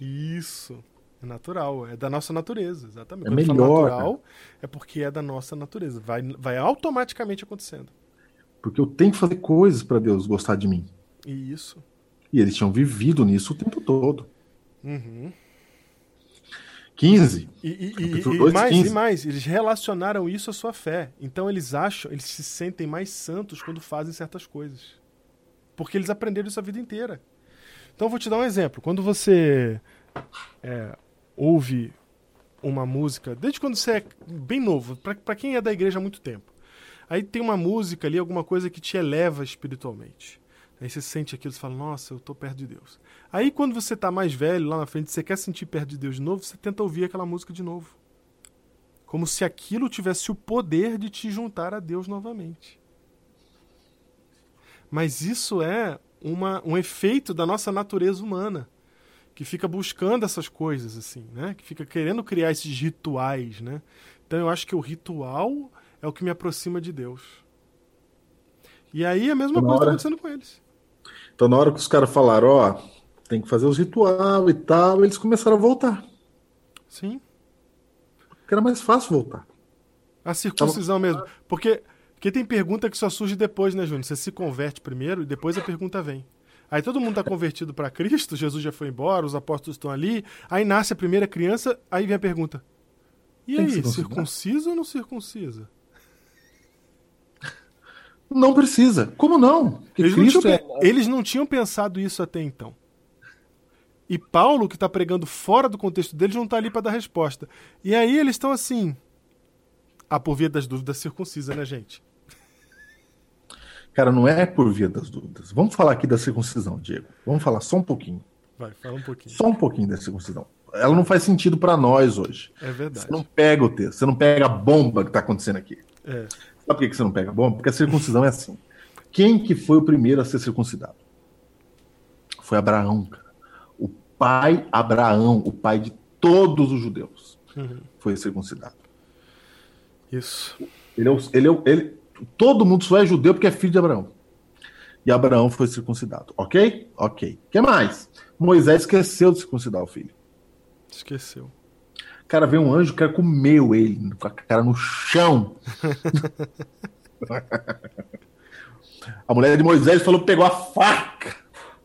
Isso. É natural, é da nossa natureza, exatamente. É Quando melhor, natural, é porque é da nossa natureza. Vai, vai automaticamente acontecendo. Porque eu tenho que fazer coisas pra Deus gostar de mim. E isso. E eles tinham vivido nisso o tempo todo. Uhum. 15. E, e- e- e 2, mais, 15. e mais, eles relacionaram isso à sua fé. Então eles acham, eles se sentem mais santos quando fazem certas coisas. Porque eles aprenderam isso a vida inteira. Então eu vou te dar um exemplo. Quando você é, ouve uma música, desde quando você é bem novo, pra quem é da igreja há muito tempo, aí tem uma música ali, alguma coisa que te eleva espiritualmente. Aí você sente aquilo e fala, nossa, eu tô perto de Deus. Aí quando você tá mais velho, lá na frente, você quer sentir perto de Deus de novo, você tenta ouvir aquela música de novo. Como se aquilo tivesse o poder de te juntar a Deus novamente. Mas isso é uma, um efeito da nossa natureza humana, que fica buscando essas coisas, assim, né? Que fica querendo criar esses rituais, né? Então eu acho que o ritual é o que me aproxima de Deus. E aí a mesma Na coisa está hora- acontecendo com eles. Então, na hora que os caras falaram, ó, tem que fazer os ritual e tal, eles começaram a voltar. Sim. Porque era mais fácil voltar. A circuncisão mesmo. Porque, porque tem pergunta que só surge depois, né, Júnior? Você se converte primeiro e depois a pergunta vem. Aí todo mundo está convertido para Cristo, Jesus já foi embora, os apóstolos estão ali. Aí nasce a primeira criança, aí vem a pergunta: E Tem aí, circuncisa ou não circuncisa? Não precisa. Como não? Eles não, tinham, é... eles não tinham pensado isso até então. E Paulo, que está pregando fora do contexto deles, não está ali para dar resposta. E aí eles estão assim. Ah, por via das dúvidas, circuncisa, né, gente? Cara, não é por via das dúvidas. Vamos falar aqui da circuncisão, Diego. Vamos falar só um pouquinho. Vai, fala um pouquinho. Só um pouquinho da circuncisão. Ela não faz sentido pra nós hoje. É verdade. Você não pega o texto, você não pega a bomba que tá acontecendo aqui. É. Sabe por que você não pega a bomba? Porque a circuncisão é assim. Quem que foi o primeiro a ser circuncidado? Foi Abraão, cara. O pai Abraão, o pai de todos os judeus, Uhum. foi circuncidado. Isso. Ele é, o- ele é o- ele- todo mundo só é judeu porque é filho de Abraão. E Abraão foi circuncidado, ok? Ok. O que mais? Moisés esqueceu de circuncidar o filho. Esqueceu. Cara, veio um anjo, o cara comeu ele, com a cara no chão. a mulher de Moisés falou que pegou a faca.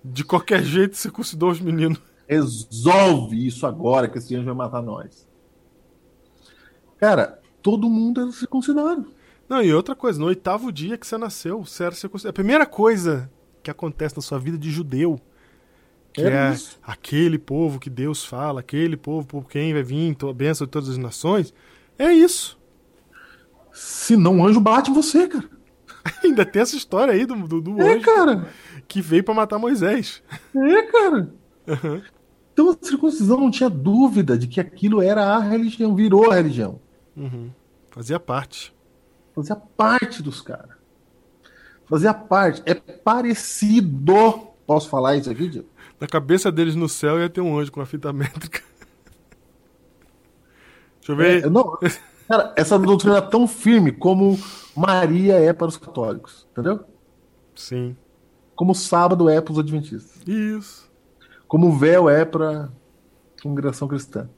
De qualquer jeito, circuncidou os meninos. Resolve isso agora, que esse anjo vai matar nós. Cara, todo mundo era circuncidado. Não, e outra coisa, no oitavo dia que você nasceu, você era circuncidado. A primeira coisa que acontece na sua vida de judeu, que é aquele povo que Deus fala, aquele povo por quem vai vir a bênção de todas as nações, é isso. Senão o anjo bate em você, cara. Ainda tem essa história aí do, do, do É, anjo cara. que veio pra matar Moisés. É, cara. Então a circuncisão não tinha dúvida de que aquilo era a religião, virou a religião. Uhum. Fazia parte. Fazia parte dos caras. Fazia parte. É parecido. Posso falar isso aqui, Diego? Na cabeça deles no céu ia ter um anjo com uma fita métrica. Deixa eu ver. É, não, cara, essa doutrina é tão firme como Maria é para os católicos, entendeu? Sim. Como sábado é para os adventistas. Isso. Como o véu é para a congregação cristã.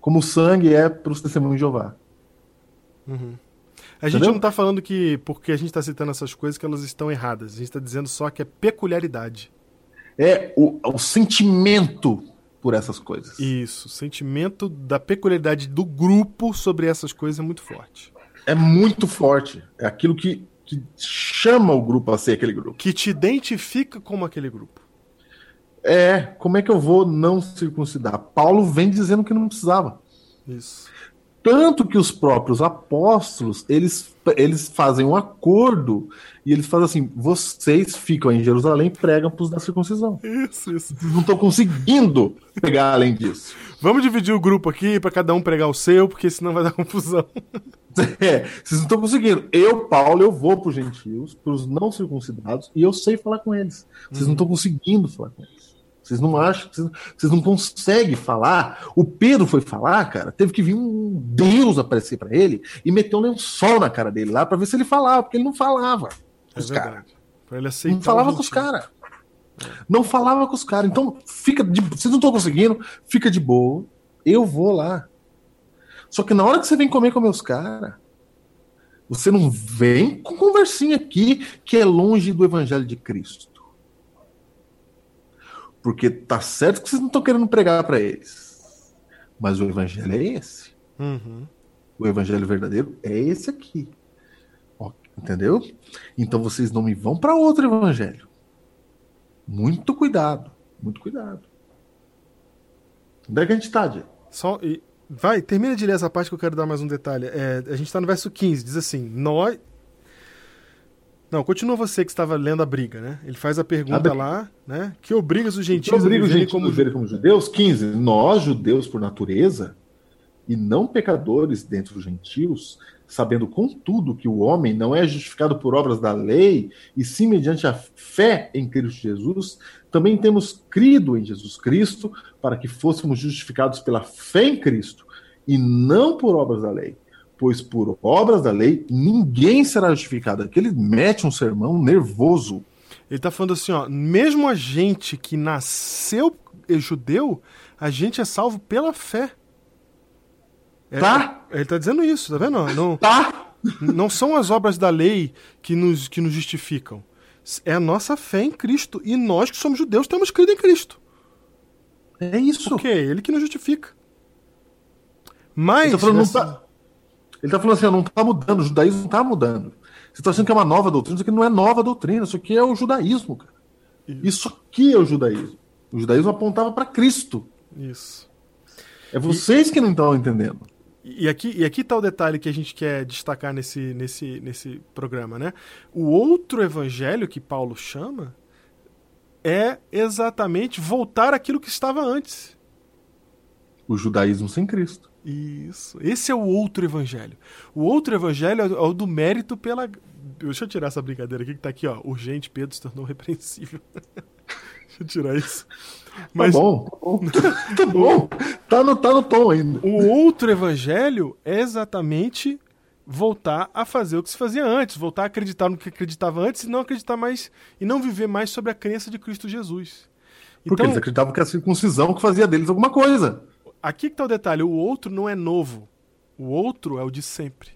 Como o sangue é para os testemunhos de Jeová. A gente Entendeu? não tá falando que, porque a gente tá citando essas coisas, que elas estão erradas. A gente tá dizendo só que é peculiaridade. É o, o sentimento por essas coisas. Isso. O sentimento da peculiaridade do grupo sobre essas coisas é muito forte. É muito forte. É aquilo que, que chama o grupo a ser aquele grupo. Que te identifica como aquele grupo. É, como é que eu vou não circuncidar? Paulo vem dizendo que não precisava. Isso. Tanto que os próprios apóstolos, eles, eles fazem um acordo e eles fazem assim: vocês ficam em Jerusalém e pregam para os da circuncisão. Isso, isso. Vocês não estão conseguindo pegar além disso. Vamos dividir o grupo aqui pra cada um pregar o seu, porque senão vai dar confusão. É, vocês não estão conseguindo. Eu, Paulo, eu vou para os gentios, para os não circuncidados, e eu sei falar com eles. Vocês não estão conseguindo falar com eles. Vocês não acham, vocês, vocês não conseguem falar. O Pedro foi falar, cara, teve que vir um Deus aparecer para ele e meter um lençol na cara dele lá para ver se ele falava, porque ele não falava com É os caras. verdade. Pra ele aceitar. Não falava com os caras. Não falava com os caras. Então, fica de, vocês não estão conseguindo, fica de boa. Eu vou lá. Só que na hora que você vem comer com meus caras, você não vem com conversinha aqui que é longe do evangelho de Cristo. Porque tá certo que vocês não estão querendo pregar para eles. Mas o evangelho é esse. Uhum. O evangelho verdadeiro é esse aqui. Ó, entendeu? Então vocês não me vão para outro evangelho. Muito cuidado. Muito cuidado. Onde é que a gente tá, Diego? Só, e- vai, termina de ler essa parte que eu quero dar mais um detalhe. É, a gente tá no verso 15, diz assim: Nós. Não, continua você que estava lendo a briga, né? Ele faz a pergunta A briga. lá, né? Que obrigas os gentios a obriga os viverem gentios como a viverem como judeus. 15. Nós, judeus por natureza, e não pecadores dentre os gentios, sabendo contudo que o homem não é justificado por obras da lei, e sim mediante a fé em Cristo Jesus, também temos crido em Jesus Cristo para que fôssemos justificados pela fé em Cristo, e não por obras da lei. Pois por obras da lei ninguém será justificado. Aqui ele mete um sermão nervoso. Ele tá falando assim, ó, mesmo a gente que nasceu judeu, a gente é salvo pela fé. É- Tá? Ele tá dizendo isso, tá vendo? Não, Tá? não são as obras da lei que nos, que nos justificam. É a nossa fé em Cristo. E nós que somos judeus temos crido em Cristo. É isso. Porque é ele que nos justifica. Mas. Ele tá falando, não nessa- tá, ele tá falando assim, não tá mudando, o judaísmo não tá mudando. Você tá achando que é uma nova doutrina, isso aqui não é nova doutrina, isso aqui é o judaísmo, cara. Isso aqui é o judaísmo. O judaísmo apontava para Cristo. Isso. É vocês que não estão entendendo. E aqui, e aqui tá o detalhe que a gente quer destacar nesse, nesse, nesse programa, né? O outro evangelho que Paulo chama é exatamente voltar àquilo que estava antes. O judaísmo sem Cristo. Isso. Esse é o outro evangelho. O outro evangelho é o- do mérito pela. Deixa eu tirar essa brincadeira aqui que tá aqui, ó. Urgente, Pedro se tornou repreensível. Deixa eu tirar isso. Mas Tá bom, tá bom. tá bom. Tá no, tá no tom ainda. o outro evangelho é exatamente voltar a fazer o que se fazia antes, voltar a acreditar no que acreditava antes e não acreditar mais e não viver mais sobre a crença de Cristo Jesus. Porque Então, eles acreditavam que a circuncisão que fazia deles alguma coisa. Aqui que tá o detalhe: o outro não é novo. O outro é o de sempre.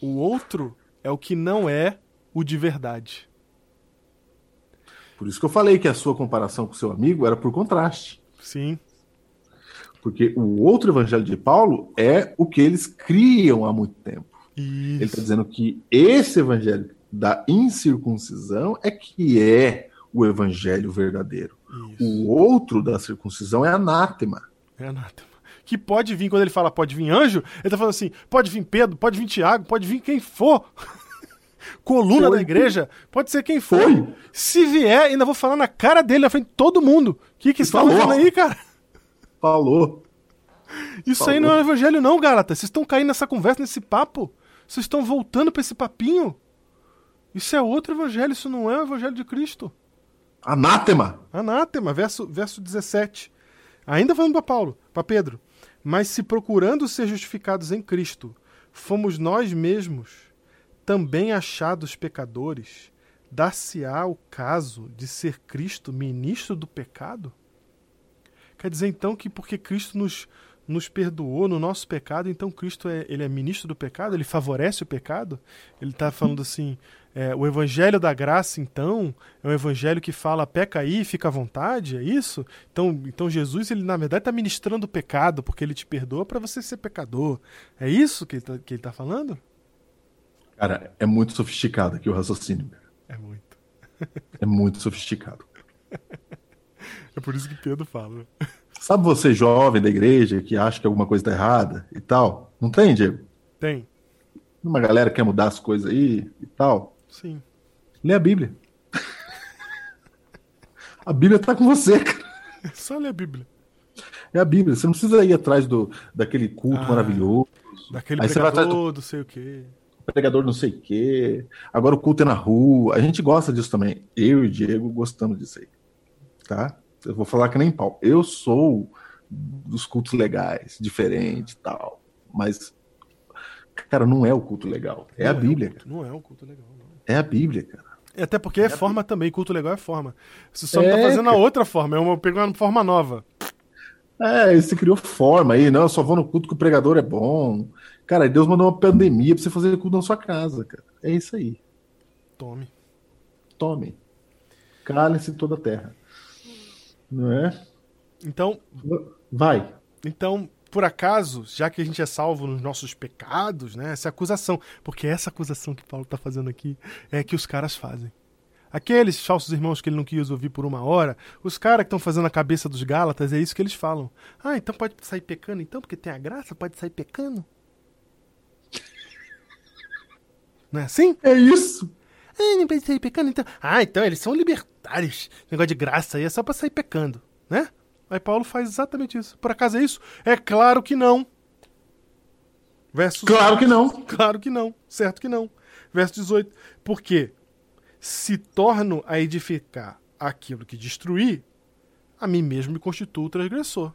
O outro é o que não é o de verdade. Por isso que eu falei que a sua comparação com o seu amigo era por contraste. Sim. Porque o outro evangelho de Paulo é o que eles criam há muito tempo. Ele está Isso. dizendo que esse evangelho da incircuncisão é que é o evangelho verdadeiro. Isso. O outro da circuncisão é anátema. É anátema. Que pode vir, quando ele fala pode vir anjo, ele tá falando assim: pode vir Pedro, pode vir Tiago, pode vir quem for. Coluna Foi. da igreja, pode ser quem for. Foi. Se vier, ainda vou falar na cara dele, na frente de todo mundo. O que que você tá fazendo aí, cara? Falou. Isso aí Falou. não é evangelho, não, Gálata. Vocês estão caindo nessa conversa, nesse papo. Vocês estão voltando pra esse papinho. Isso é outro evangelho, isso não é o evangelho de Cristo. Anátema. Anátema, verso, verso 17. Ainda falando para Paulo, para Pedro. Mas se procurando ser justificados em Cristo, fomos nós mesmos também achados pecadores, dar-se-á o caso de ser Cristo ministro do pecado? Quer dizer então que porque Cristo nos, nos perdoou no nosso pecado, então Cristo é, ele é ministro do pecado? Ele favorece o pecado? Ele está falando assim, é, o evangelho da graça, então, é um evangelho que fala peca aí, fica à vontade, é isso? Então, então Jesus, ele na verdade está ministrando o pecado, porque ele te perdoa para você ser pecador. É isso que ele está tá falando? Cara, é muito sofisticado aqui o raciocínio. É muito. É muito sofisticado. É por isso que Pedro fala. Sabe você, jovem da igreja, que acha que alguma coisa tá errada e tal? Não tem, Diego? Tem, Uma galera que quer mudar as coisas aí e tal. Sim. Lê a Bíblia. A Bíblia tá com você, cara. É só ler a Bíblia. É a Bíblia. Você não precisa ir atrás do, daquele culto Ah. maravilhoso. Daquele Aí do pregador, não sei o quê. pregador não sei o quê. Agora o culto é na rua. A gente gosta disso também. Eu e o Diego gostamos disso aí. Tá? Eu vou falar que nem pau. Eu sou dos cultos legais, diferente e tal. Mas, cara, não é o culto legal. É a Não Bíblia, cara. culto- não é um culto legal, não. É a Bíblia, cara. É, Até porque é forma também, culto legal é forma. Você só não tá É, fazendo a cara. outra forma, é uma pegou uma forma nova. É, você criou forma aí, não, eu só vou no culto que o pregador é bom. Cara, Deus mandou uma pandemia pra você fazer culto na sua casa, cara. É isso aí. Tome. Tome. Cale-se toda a terra. Não é? Então, Vai. então, por acaso, já que a gente é salvo nos nossos pecados, né? Essa acusação, porque essa acusação que Paulo tá fazendo aqui é que os caras fazem. Aqueles falsos irmãos que ele não quis ouvir por uma hora, os caras que estão fazendo a cabeça dos Gálatas, é isso que eles falam. Ah, então pode sair pecando, então, porque tem a graça, pode sair pecando? Não é assim? É isso. Ah, não pode sair pecando, então. Ah, então eles são libertários. Negócio de graça aí é só pra sair pecando, né? Aí Paulo faz exatamente isso. Por acaso é isso? É claro que não. Verso Claro que não. Claro que não. Certo que não. Verso 18. Porque se torno a edificar aquilo que destruí, a mim mesmo me constituo transgressor.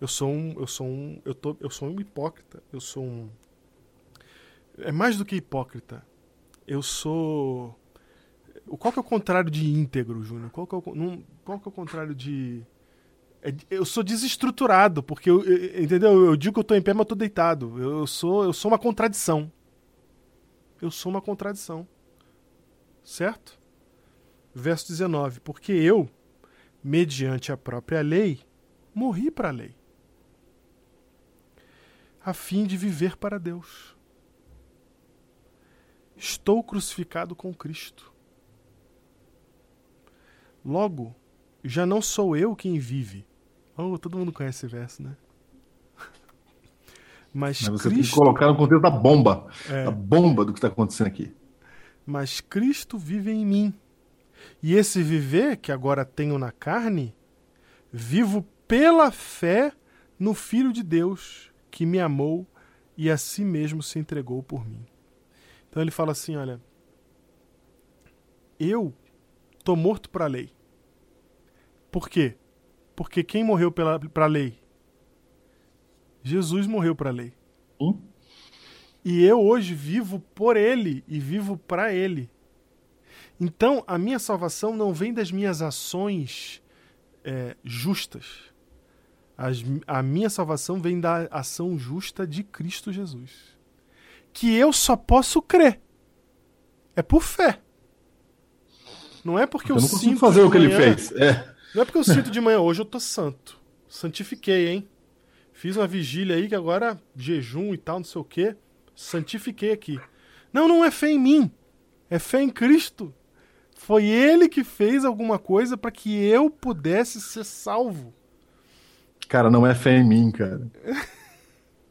Eu sou um, eu sou um, eu tô, eu sou um hipócrita. Eu sou um é mais do que hipócrita. Eu sou o qual que é o contrário de íntegro, Júnior? Qual que é o, qual que é o contrário de- eu sou desestruturado, porque eu, eu- entendeu? Eu digo que eu tô em pé, mas eu tô deitado. Eu, eu sou eu sou uma contradição. Eu sou uma contradição. Certo? Verso 19. Porque eu, mediante a própria lei, morri para a lei, a fim de viver para Deus. Estou crucificado com Cristo. Logo, já não sou eu quem vive. Oh, todo mundo conhece esse verso, né? Mas, Mas você tem que Cristo, colocar no contexto da bomba. É. A bomba do que está acontecendo aqui. mas Cristo vive em mim. E esse viver que agora tenho na carne, vivo pela fé no Filho de Deus, que me amou e a si mesmo se entregou por mim. Então ele fala assim, olha, eu tô morto para a lei. Por quê? Porque quem morreu para a lei? Jesus morreu para a lei. Hum? E eu hoje vivo por ele e vivo para ele. Então, a minha salvação não vem das minhas ações é, justas. As- a minha salvação vem da ação justa de Cristo Jesus. Que eu só posso crer. É por fé. Não é porque eu, Eu não sinto fazer o que ele fez. É. Não é porque eu sinto de manhã, hoje eu tô santo. Santifiquei, hein? Fiz uma vigília aí que agora jejum e tal, não sei o quê. Santifiquei aqui. Não, não é fé em mim. É fé em Cristo. Foi ele que fez alguma coisa para que eu pudesse ser salvo. Cara, não é fé em mim, cara.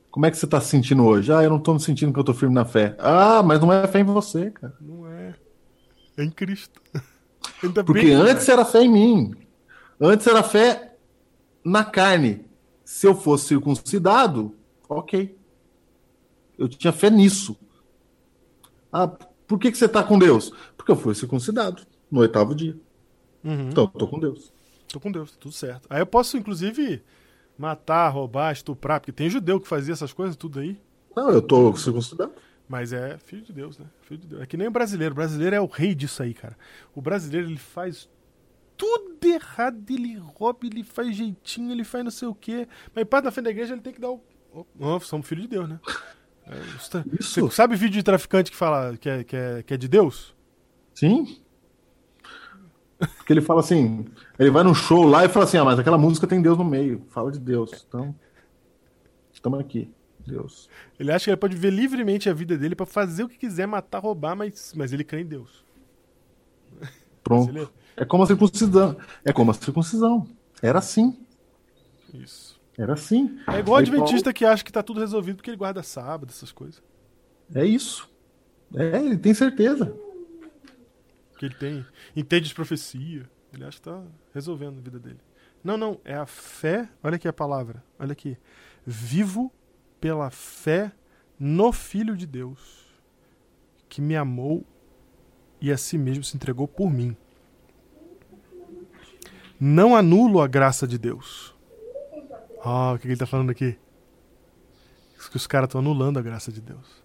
Como é que você tá se sentindo hoje? Ah, eu não tô me sentindo que eu tô firme na fé. Ah, mas não é fé em você, cara. Não é. É em Cristo. Bem Porque que- antes era fé em mim. Antes era fé na carne. Se eu fosse circuncidado, ok. Eu tinha fé nisso. Ah, por que, que você tá com Deus? Porque eu fui circuncidado no oitavo dia. Uhum. Então, tô com Deus. Tô com Deus, tudo certo. Aí eu posso, inclusive, matar, roubar, estuprar, porque tem judeu que fazia essas coisas tudo aí. Não, eu tô circuncidado. Mas é filho de Deus, né? Filho de Deus. É que nem o brasileiro. O brasileiro é o rei disso aí, cara. O brasileiro, ele faz tudo errado, ele rouba, ele faz jeitinho, ele faz não sei o quê. Mas parte na frente da igreja, ele tem que dar o. Oh, somos filhos de Deus, né? É, isso tá- Isso. Você sabe vídeo de traficante que fala que é, que é, que é de Deus? Sim. Porque ele fala assim, ele vai num show lá e fala assim, ah, mas aquela música tem Deus no meio. Fala de Deus. Então, estamos aqui. Deus. Ele acha que ele pode viver livremente a vida dele pra fazer o que quiser, matar, roubar, mas, mas ele crê em Deus. Pronto. É como a circuncisão. É como a circuncisão. Era assim. Isso. Era assim. É igual o Aí adventista que acha que tá tudo resolvido porque ele guarda sábado, essas coisas. Paulo- É isso. É, ele tem certeza. Que ele tem. Entende de profecia. Ele acha que tá resolvendo a vida dele. Não, não. É a fé. Olha aqui a palavra. Olha aqui. Vivo pela fé no Filho de Deus, que me amou e a si mesmo se entregou por mim. Não anulo a graça de Deus. Ah, o que ele tá falando aqui? Diz que os caras estão anulando a graça de Deus.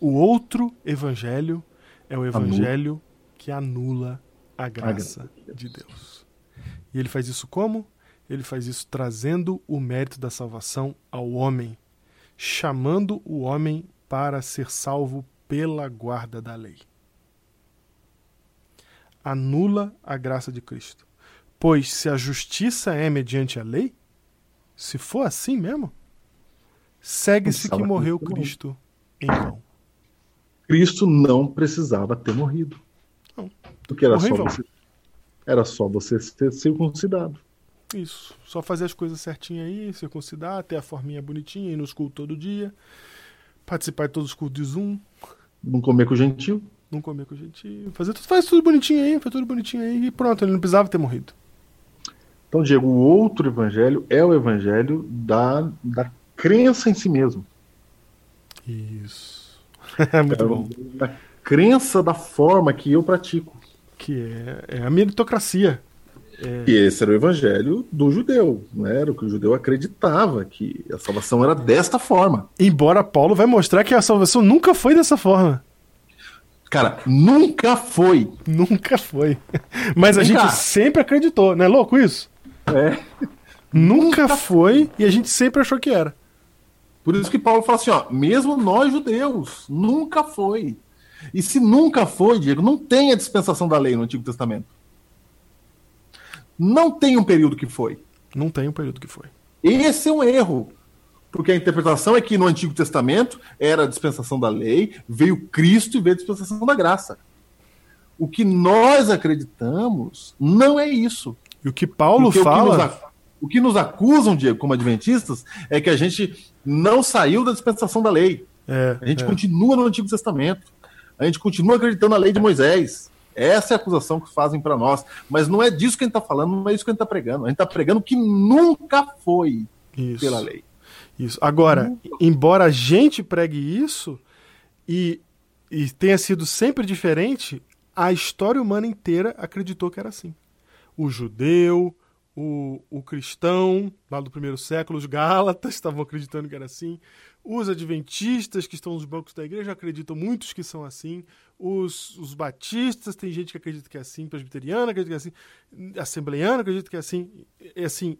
O outro evangelho é o evangelho que anula a graça de Deus. E ele faz isso como? Ele faz isso trazendo o mérito da salvação ao homem, chamando o homem para ser salvo pela guarda da lei. Anula a graça de Cristo. Pois se a justiça é mediante a lei, se for assim mesmo, segue-se que morreu. Cristo em vão. Cristo não precisava ter morrido. Não. Porque era Morreu só, você, era só você ser circuncidado. Isso. Só fazer as coisas certinhas aí, circuncidar, ter a forminha bonitinha, ir nos cultos todo dia, participar de todos os cultos de Zoom, Não comer com o gentil. não comer com gente, fazer tudo, faz tudo bonitinho aí, faz tudo bonitinho aí e pronto, ele não precisava ter morrido. Então, Diego, o outro evangelho é o evangelho da, da crença em si mesmo. Isso. É muito É bom. Da crença da forma que eu pratico. Que é, é a meritocracia. E esse era o evangelho do judeu. Né? Era o que o judeu acreditava, que a salvação era desta forma. Embora Paulo vai mostrar que a salvação nunca foi dessa forma. Cara, nunca foi. Nunca foi. Mas a Vem gente sempre acreditou, não é louco isso? É. Nunca foi e a gente sempre achou que era. Por isso que Paulo fala assim, ó, mesmo nós judeus, nunca foi. E se nunca foi, Diego, não tem a dispensação da lei no Antigo Testamento. Não tem um período que foi. Não tem um período que foi. Esse é um erro. Porque a interpretação é que no Antigo Testamento era a dispensação da lei, veio Cristo e veio a dispensação da graça. O que nós acreditamos não é isso. E o que Paulo Porque o que, nos, fala. o que nos acusam, Diego, como adventistas, é que a gente não saiu da dispensação da lei. É, A gente é. continua no Antigo Testamento. A gente continua acreditando na lei de Moisés. Essa é a acusação que fazem para nós. Mas não é disso que a gente está falando, não é isso que a gente está pregando. A gente está pregando que nunca foi Isso. pela lei. Isso. Agora, embora a gente pregue isso e, e tenha sido sempre diferente, a história humana inteira acreditou que era assim. O judeu, o, o cristão, lá do primeiro século, os gálatas estavam acreditando que era assim. Os adventistas que estão nos bancos da igreja acreditam muitos que são assim. Os, os batistas, tem gente que acredita que é assim. Presbiteriano acredita que é assim. Assembleiano acredita que é assim. É assim,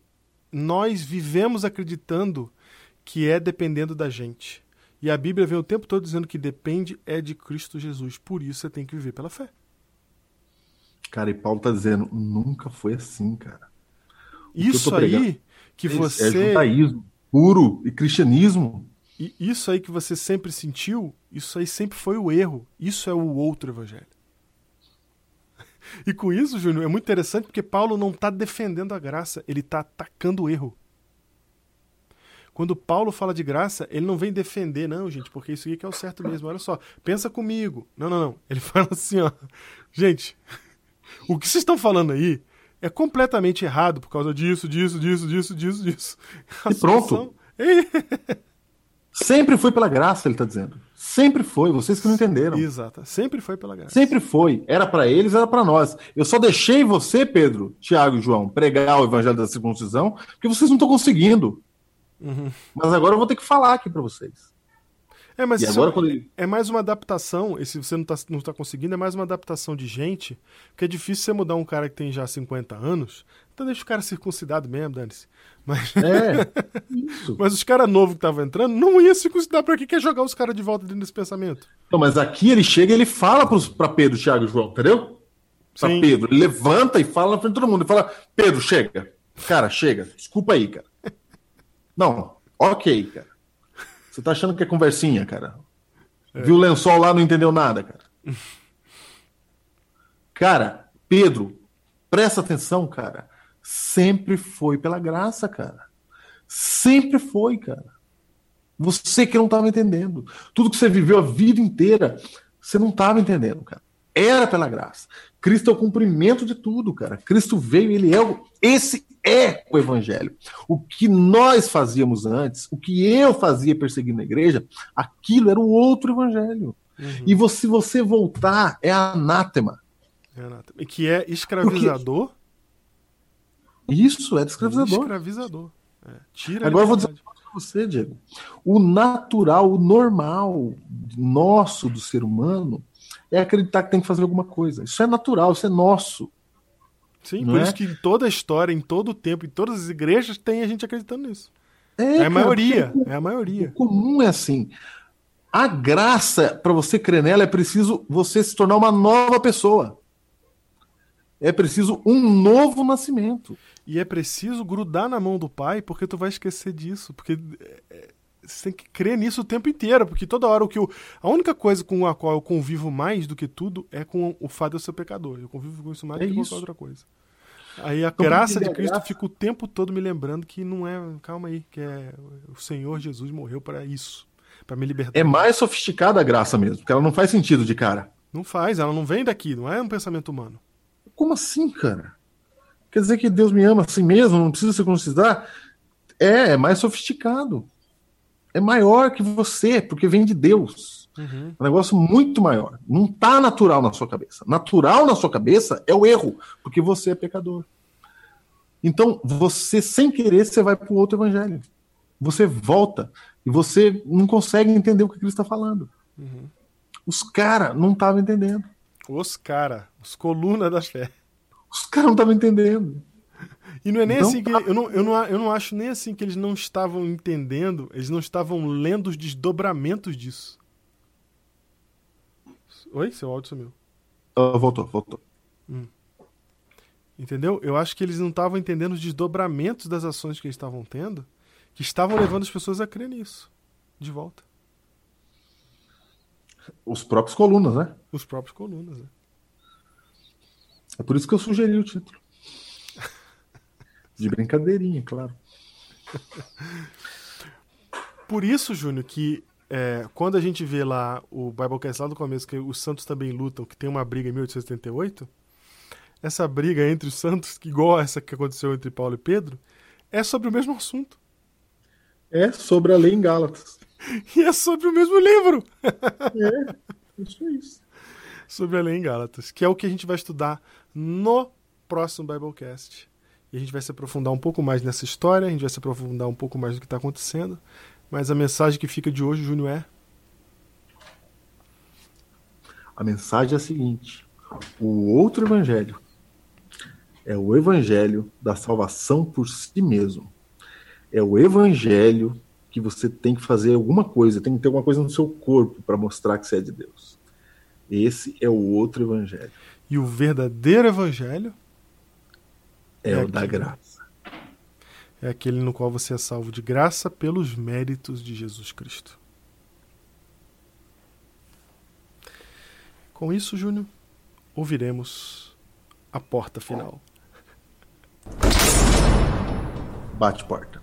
nós vivemos acreditando que é dependendo da gente. E a Bíblia vem o tempo todo dizendo que depende é de Cristo Jesus. Por isso você tem que viver pela fé. Cara, e Paulo tá dizendo, nunca foi assim, cara. O que Isso pregando aí que É você. judaísmo puro e cristianismo. E isso aí que você sempre sentiu, isso aí sempre foi o erro. Isso é o outro evangelho. E com isso, Júnior, é muito interessante porque Paulo não está defendendo a graça, ele está atacando o erro. Quando Paulo fala de graça, ele não vem defender, não, gente, porque isso aqui que é o certo mesmo. Olha só, pensa comigo. Não, não, não. Ele fala assim, ó. Gente, o que vocês estão falando aí é completamente errado por causa disso, disso, disso, disso, disso, disso. A E pronto. É Sempre foi pela graça, ele tá dizendo. Sempre foi, vocês que não entenderam. Exato. Sempre foi pela graça. Sempre foi. Era para eles, era para nós. Eu só deixei você, Pedro, Tiago e João, pregar o evangelho da circuncisão, porque vocês não estão conseguindo. Uhum. Mas agora eu vou ter que falar aqui para vocês. É, mas agora quando ele... é mais uma adaptação. E se você não tá, não tá conseguindo, é mais uma adaptação de gente. Porque é difícil você mudar um cara que tem já 50 anos. Então deixa o cara circuncidado mesmo, dane-se. Mas, É, isso. mas os caras novos que estavam entrando não ia circuncidar. Pra que quer jogar os caras de volta dentro desse pensamento? Então, mas aqui ele chega e ele fala para Pedro, Tiago e João, entendeu? Para Sim. Pedro. Ele levanta e fala na frente de todo mundo. Ele fala, Pedro, chega. Cara, chega. Desculpa aí, cara. Não, ok, cara. Você tá achando que é conversinha, cara? Viu o lençol lá, não entendeu nada, cara. Cara, Pedro, presta atenção, cara. Sempre foi pela graça, cara. Sempre foi, cara. Você que não estava entendendo. Tudo que você viveu a vida inteira, você não estava entendendo, cara. Era pela graça. Cristo é o cumprimento de tudo, cara. Cristo veio, ele é o. Esse é o evangelho. O que nós fazíamos antes, o que eu fazia perseguindo a igreja, aquilo era o outro evangelho. E você, se você voltar, é anátema. Renato? E que é escravizador. Isso é escravizador. Escravizador. É, Tira Agora eu vou dizer pra você, Diego. O natural, o normal nosso do ser humano é acreditar que tem que fazer alguma coisa. Isso é natural, isso é nosso. Sim, por é? isso que em toda a história, em todo o tempo, em todas as igrejas, tem a gente acreditando nisso. É, É, a cara, maioria. É a O maioria. comum é assim. A graça, para você crer nela, é preciso você se tornar uma nova pessoa. É preciso um novo nascimento. E é preciso grudar na mão do pai, porque tu vai esquecer disso. Porque é, é, você tem que crer nisso o tempo inteiro. Porque toda hora o que eu. A única coisa com a qual eu convivo mais do que tudo é com o fato de eu ser pecador. Eu convivo com isso mais É do que isso. qualquer outra coisa. Aí a Então, graça de Cristo graça- fica o tempo todo me lembrando que não é. Calma aí, que é. O Senhor Jesus morreu para isso. para me libertar. É mais sofisticada a graça mesmo, porque ela não faz sentido de cara. Não faz, ela não vem daqui, não é um pensamento humano. Como assim, cara? Quer dizer que Deus me ama assim mesmo, não precisa circuncidar? É, é mais sofisticado. É maior que você, porque vem de Deus. Uhum. É um negócio muito maior. Não tá natural na sua cabeça. Natural na sua cabeça é o erro, porque você é pecador. Então, você, sem querer, você vai para o outro evangelho. Você volta e você não consegue entender o que Cristo está falando. Uhum. Os caras não estavam entendendo. Os cara, os colunas da fé. Os caras não estavam entendendo. E não é nem Não assim que. tá. Eu não, eu, não, eu não acho nem assim que eles não estavam entendendo, eles não estavam lendo os desdobramentos disso. Oi? Seu áudio sumiu. Ah, voltou, voltou. Entendeu? Eu acho que eles não estavam entendendo os desdobramentos das ações que eles estavam tendo, que estavam levando as pessoas a crer nisso. De volta. Os próprios colunas, né? Os próprios colunas. Né? É por isso que eu sugeri o título. De brincadeirinha, claro. Por isso, Júnior, que é, quando a gente vê lá o Biblecast lá do começo, que os santos também lutam, que tem uma briga em 1878, essa briga entre os santos, igual essa que aconteceu entre Paulo e Pedro, é sobre o mesmo assunto. É sobre a lei em Gálatas. E é sobre o mesmo livro. É, isso é isso. sobre a lei em Gálatas, que é o que a gente vai estudar no próximo Biblecast. E a gente vai se aprofundar um pouco mais nessa história, a gente vai se aprofundar um pouco mais do que está acontecendo. Mas a mensagem que fica de hoje, Júnior, é A mensagem é a seguinte: o outro evangelho é o evangelho da salvação por si mesmo, É o evangelho que você tem que fazer alguma coisa, tem que ter alguma coisa no seu corpo para mostrar que você é de Deus. Esse é o outro evangelho. E o verdadeiro evangelho É, É o da aquilo. graça. é aquele no qual você é salvo de graça pelos méritos de Jesus Cristo. Com isso, Júnior, ouviremos a porta final. Bate porta.